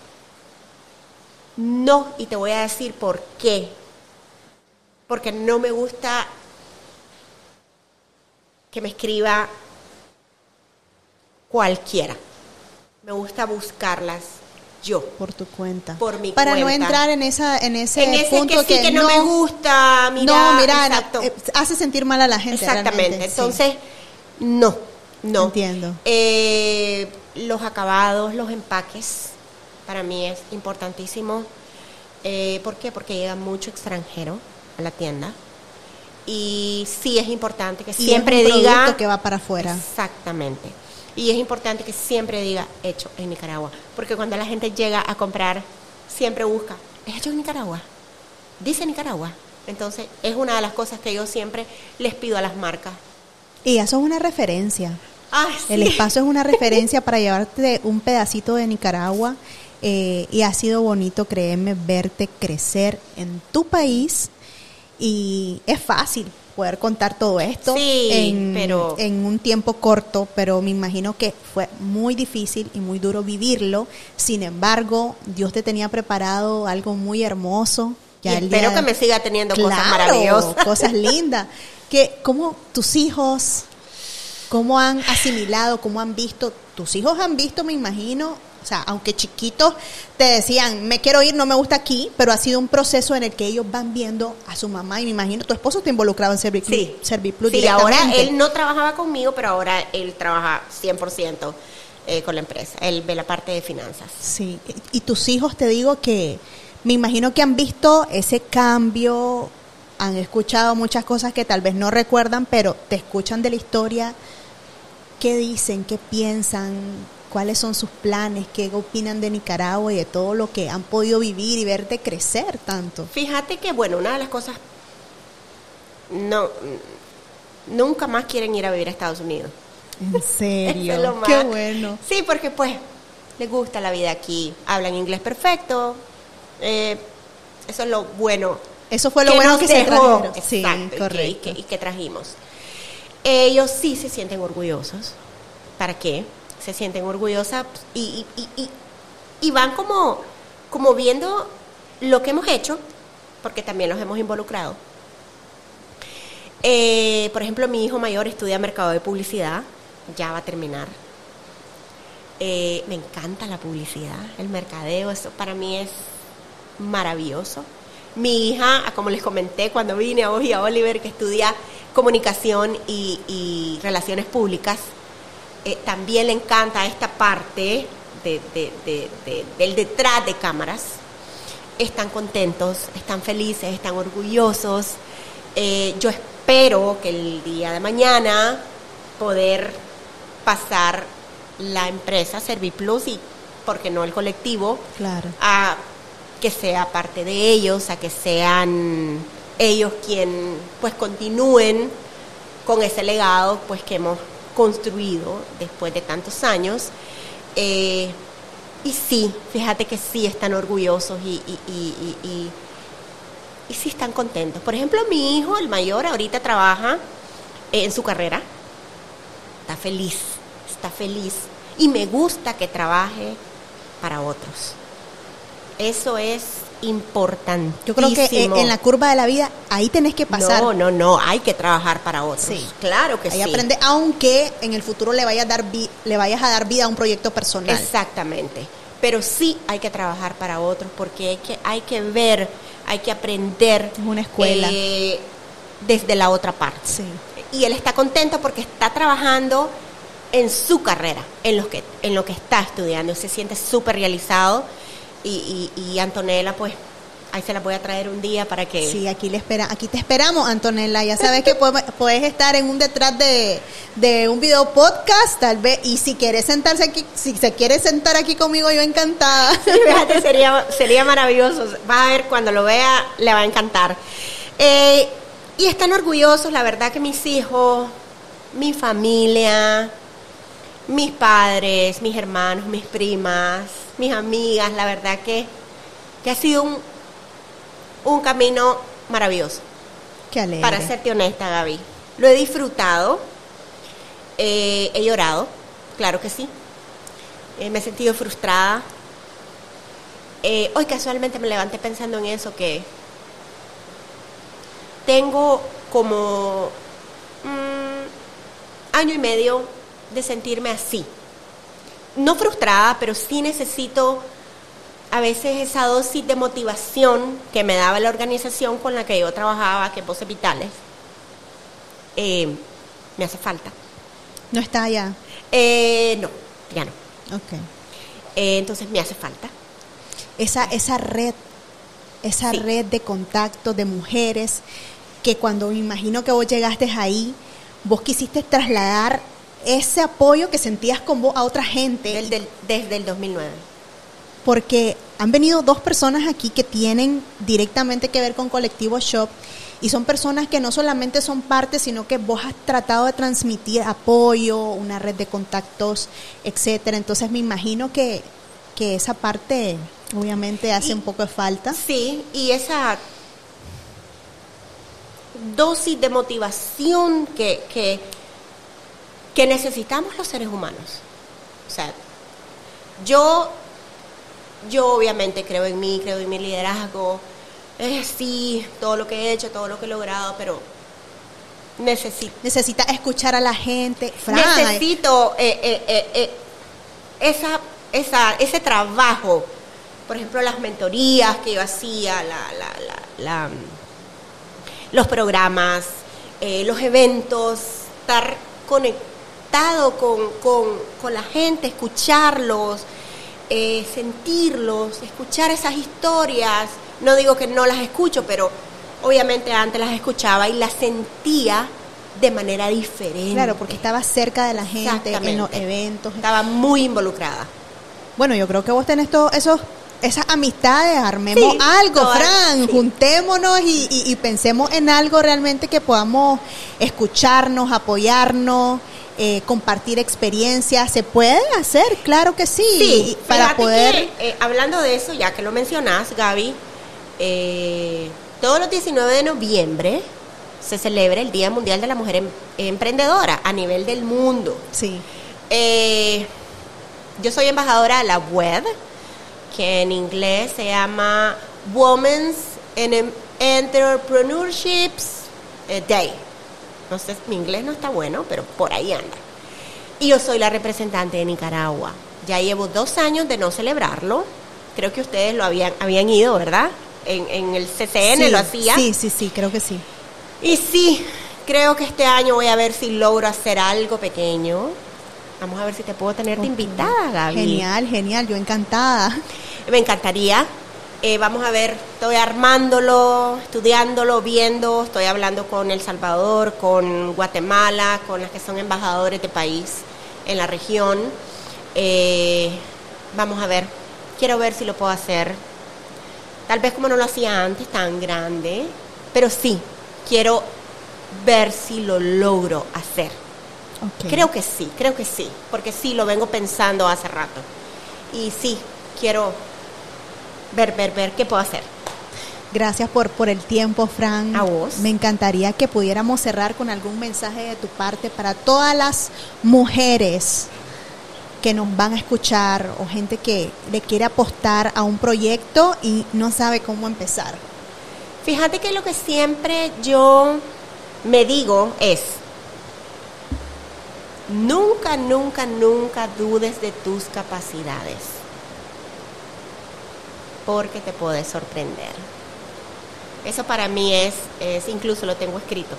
No, y te voy a decir por qué. Porque no me gusta que me escriba cualquiera. Me gusta buscarlas yo. por tu cuenta. Por mi Para no cuenta. entrar en esa en ese, en ese punto que sí que no, me gusta, mira, no, mira, exacto. eh, hace sentir mal a la gente. Exactamente. sí. No, no. Entiendo. Eh, los acabados, los empaques, para mí es importantísimo. Eh, ¿Por qué? Porque llega mucho extranjero a la tienda. Y sí es importante que Y siempre es un diga... que va para afuera. Exactamente. Y es importante que siempre diga hecho en Nicaragua. Porque cuando la gente llega a comprar, siempre busca, ¿es hecho en Nicaragua? Dice Nicaragua. Entonces, es una de las cosas que yo siempre les pido a las marcas. Y eso es una referencia. Ay, El espacio es una referencia para llevarte un pedacito de Nicaragua eh, y ha sido bonito, créeme, verte crecer en tu país y es fácil poder contar todo esto Sí, en, pero- en un tiempo corto, pero me imagino que fue muy difícil y muy duro vivirlo. Sin embargo, Dios te tenía preparado algo muy hermoso. Y espero de- que me siga teniendo cosas maravillosas. cosas lindas. Que, ¿Cómo tus hijos, cómo han asimilado, cómo han visto? Tus hijos han visto, me imagino, o sea, aunque chiquitos te decían, me quiero ir, no me gusta aquí, pero ha sido un proceso en el que ellos van viendo a su mamá y me imagino, tu esposo está involucrado en Serviclub, Sí, Serviplus sí ahora él no trabajaba conmigo, pero ahora él trabaja 100% eh, con la empresa. Él ve la parte de finanzas. Sí, y tus hijos te digo que me imagino que han visto ese cambio, han escuchado muchas cosas que tal vez no recuerdan, pero te escuchan de la historia, qué dicen, qué piensan, cuáles son sus planes, qué opinan de Nicaragua y de todo lo que han podido vivir y verte crecer tanto. Fíjate que, bueno, una de las cosas, no, nunca más quieren ir a vivir a Estados Unidos. En serio, es lo qué bueno. Sí, porque pues les gusta la vida aquí, hablan inglés perfecto, eh, eso es lo bueno. Eso fue lo bueno que se dejó. trajeron. Sí, Exacto, y que- correcto. Y que, y que trajimos. Ellos sí se sienten orgullosos. ¿Para qué? Se sienten orgullosas y- y- y van como, como viendo lo que hemos hecho, porque también los hemos involucrado. Eh, por ejemplo, mi hijo mayor estudia mercado de publicidad, ya va a terminar. Eh, me encanta la publicidad, el mercadeo, eso para mí es maravilloso. Mi hija, como les comenté cuando vine a vos y a Oliver, que estudia comunicación y, y relaciones públicas, eh, también le encanta esta parte de- de- de- de- del detrás de cámaras. Están contentos, están felices, están orgullosos. Eh, yo espero que el día de mañana poder pasar la empresa Serviplus y, ¿por qué no el colectivo? Claro. a que sea parte de ellos, a que sean ellos quien pues continúen con ese legado pues que hemos construido después de tantos años. Eh, y sí, fíjate que sí están orgullosos y, y, y, y, sí están contentos. Por ejemplo, mi hijo, el mayor, ahorita trabaja en su carrera. Está feliz, está feliz. Y me gusta que trabaje para otros. Eso es importante. Yo creo que eh, en la curva de la vida ahí tenés que pasar. No, no, no, hay que trabajar para otros. Sí. Claro que Ahí sí. aprende, aunque en el futuro le vayas a dar vi- le vayas a dar vida a un proyecto personal. Exactamente. Pero sí hay que trabajar para otros porque hay que, hay que ver, hay que aprender. Es una escuela. eh, desde la otra parte. Sí. Y él está contento porque está trabajando en su carrera, en lo que, en lo que está estudiando. Se siente súper realizado. Y, y, y Antonella, pues, ahí se la voy a traer un día para que... Sí, aquí le espera, aquí te esperamos, Antonella. Ya sabes que puedes, puedes estar en un detrás de, de un video podcast, tal vez. Y si quieres sentarse aquí, si se quiere sentar aquí conmigo, yo encantada. Sí, fíjate, sería, sería maravilloso. Va a ver, cuando lo vea, le va a encantar. Eh, y están orgullosos, la verdad que mis hijos, mi familia, mis padres, mis hermanos, mis primas, mis amigas, la verdad que, que ha sido un, un camino maravilloso. Qué alegre. Para serte honesta, Gaby. Lo he disfrutado. eh, he llorado, claro que sí. Eh, me he sentido frustrada. Eh, hoy casualmente me levanté pensando en eso, que tengo como mm, año y medio de sentirme así. No frustrada, pero sí necesito a veces esa dosis de motivación que me daba la organización con la que yo trabajaba, que es Voces Vitales, eh, me hace falta. No está allá. Eh, no, ya no. Ok. Eh, entonces me hace falta. Esa, esa red, esa Sí. red de contactos de mujeres que cuando me imagino que vos llegaste ahí, vos quisiste trasladar ese apoyo que sentías con vos a otra gente. Del- del- desde el 2009. porque han venido dos personas aquí que tienen directamente que ver con Colectivo Shop y son personas que no solamente son parte, sino que vos has tratado de transmitir apoyo, una red de contactos, etcétera. Entonces me imagino que, que esa parte obviamente hace Y- un poco de falta. Sí, y esa dosis de motivación que, que, que necesitamos los seres humanos. O sea, yo, yo obviamente creo en mí, creo en mi liderazgo, eh, sí, todo lo que he hecho, todo lo que he logrado, pero necesito Necesita escuchar a la gente. Fran, necesito eh, eh, eh, esa, esa, ese trabajo. Por ejemplo, las mentorías que yo hacía, la, la- la- los programas, los eventos, estar conectado con, con- con la gente, escucharlos, eh, sentirlos, escuchar esas historias. No digo que no las escucho, pero obviamente antes las escuchaba y las sentía de manera diferente. Claro, porque estaba cerca de la gente en los eventos. Estaba muy involucrada. Bueno, yo creo que vos tenés todos esos esas amistades, armemos Sí, algo, todas, Fran, sí. juntémonos y, y- y pensemos en algo realmente que podamos escucharnos, apoyarnos, eh, compartir experiencias. ¿Se puede hacer? Claro que sí. Sí, para poder... que, eh, hablando de eso, ya que lo mencionas, Gaby, eh, todos los 19 de noviembre se celebra el Día Mundial de la Mujer Em- Emprendedora a nivel del mundo. Sí, Eh, yo soy embajadora de la web, que en inglés se llama Women's en Entrepreneurships Day. No sé, mi inglés no está bueno, pero por ahí anda. Y yo soy la representante de Nicaragua. Ya llevo dos años de no celebrarlo. Creo que ustedes lo habían, habían ido, ¿verdad? En, en el CCN Sí, lo hacía. Sí, sí, sí, creo que sí. Y sí, creo que este año voy a ver si logro hacer algo pequeño. Vamos a ver si te puedo tener de invitada, Gaby. Genial, genial, yo encantada. Me encantaría. Eh, vamos a ver, estoy armándolo, estudiándolo, viendo, estoy hablando con El Salvador, con Guatemala, con las que son embajadores de país en la región. Eh, vamos a ver, quiero ver si lo puedo hacer. Tal vez como no lo hacía antes, tan grande, pero sí, quiero ver si lo logro hacer. Creo que sí, creo que sí, porque sí, lo vengo pensando hace rato. Y sí, quiero ver, ver, ver qué puedo hacer. Gracias por, por el tiempo, Fran. A vos. Me encantaría que pudiéramos cerrar con algún mensaje de tu parte para todas las mujeres que nos van a escuchar o gente que le quiere apostar a un proyecto y no sabe cómo empezar. Fíjate que lo que siempre yo me digo es, nunca, nunca, nunca dudes de tus capacidades, porque te puedes sorprender. Eso para mí es, es incluso lo tengo escrito.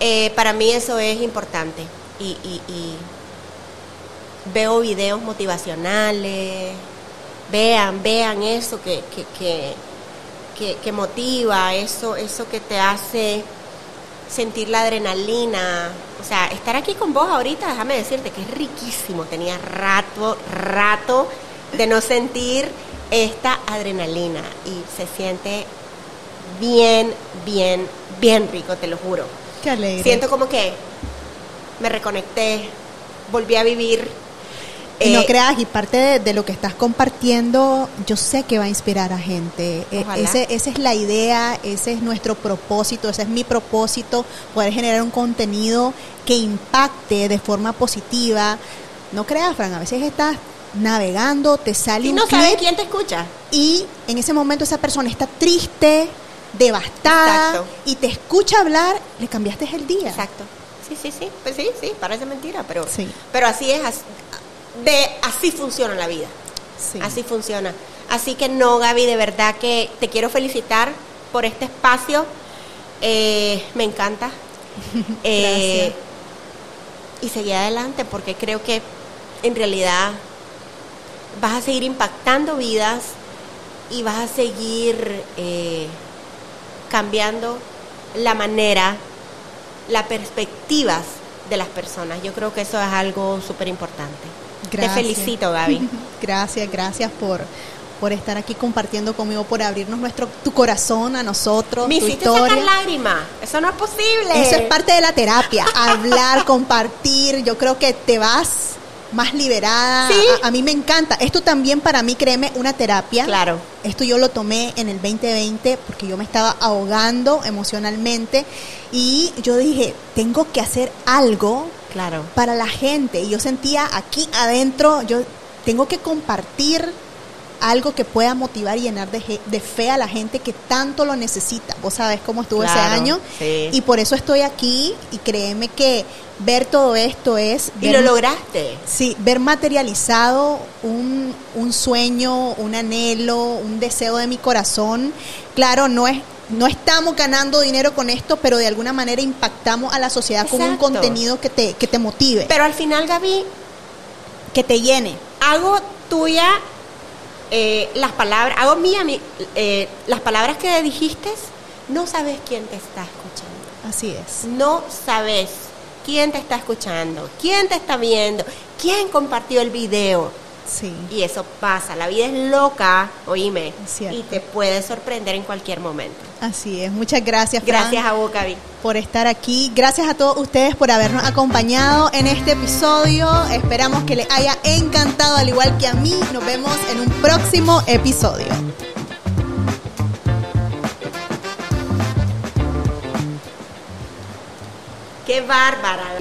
Eh, para mí eso es importante y, veo videos motivacionales, vean, vean eso que, que, que, que, que motiva, eso, eso que te hace sentir la adrenalina. O sea, estar aquí con vos ahorita, déjame decirte que es riquísimo. Tenía rato, rato de no sentir esta adrenalina y se siente bien, bien, bien rico, te lo juro. Qué alegre. Siento como que me reconecté, volví a vivir. Y no Eh, creas, y parte de, de lo que estás compartiendo, yo sé que va a inspirar a gente. E-. Ese, esa es la idea, ese es nuestro propósito, ese es mi propósito, poder generar un contenido que impacte de forma positiva. No creas, Fran, a veces estás navegando, te sale y un no sabes quién te escucha. y en ese momento esa persona está triste, devastada Exacto. y te escucha hablar, le cambiaste el día. Exacto. Sí, sí, sí. Pues sí, sí, parece mentira, pero, Sí. pero así es. as- De, así funciona la vida. Sí. Así funciona. Así que no, Gaby, de verdad que te quiero felicitar por este espacio. Eh, me encanta. Eh, y seguir adelante porque creo que en realidad vas a seguir impactando vidas y vas a seguir eh, cambiando la manera, las perspectivas de las personas. Yo creo que eso es algo súper importante. Te felicito, Gaby. gracias, gracias por, por estar aquí compartiendo conmigo, por abrirnos nuestro tu corazón a nosotros. Me hiciste sacar lágrimas. Eso no es posible. Eso es parte de la terapia. Hablar, compartir. Yo creo que te vas más liberada. A, mí me encanta. Esto también para mí, créeme, una terapia. Claro. Esto yo lo tomé en el 2020 porque yo me estaba ahogando emocionalmente y yo dije, tengo que hacer algo claro. para la gente. Y yo sentía aquí adentro, yo tengo que compartir algo que pueda motivar y llenar de, de, fe a la gente que tanto lo necesita. Vos sabés cómo estuvo ese año. Y por eso estoy aquí y créeme que ver todo esto es... y lo lograste. Sí, ver materializado un, un sueño, un anhelo, un deseo de mi corazón. Claro, no es no estamos ganando dinero con esto, pero de alguna manera impactamos a la sociedad con un contenido que te, que te motive. Pero al final, Gaby, que te llene. Hago tuya eh, las palabras, hago mía eh, las palabras que dijiste, no sabes quién te está escuchando. Así es. No sabes quién te está escuchando, quién te está viendo, quién compartió el video. Sí. Y eso pasa, la vida es loca, oíme, y te puede sorprender en cualquier momento. Así es, muchas gracias. Gracias a vos, Gaby. Por estar aquí, gracias a todos ustedes por habernos acompañado en este episodio. Esperamos que les haya encantado, al igual que a mí. Nos vemos en un próximo episodio. Qué bárbara.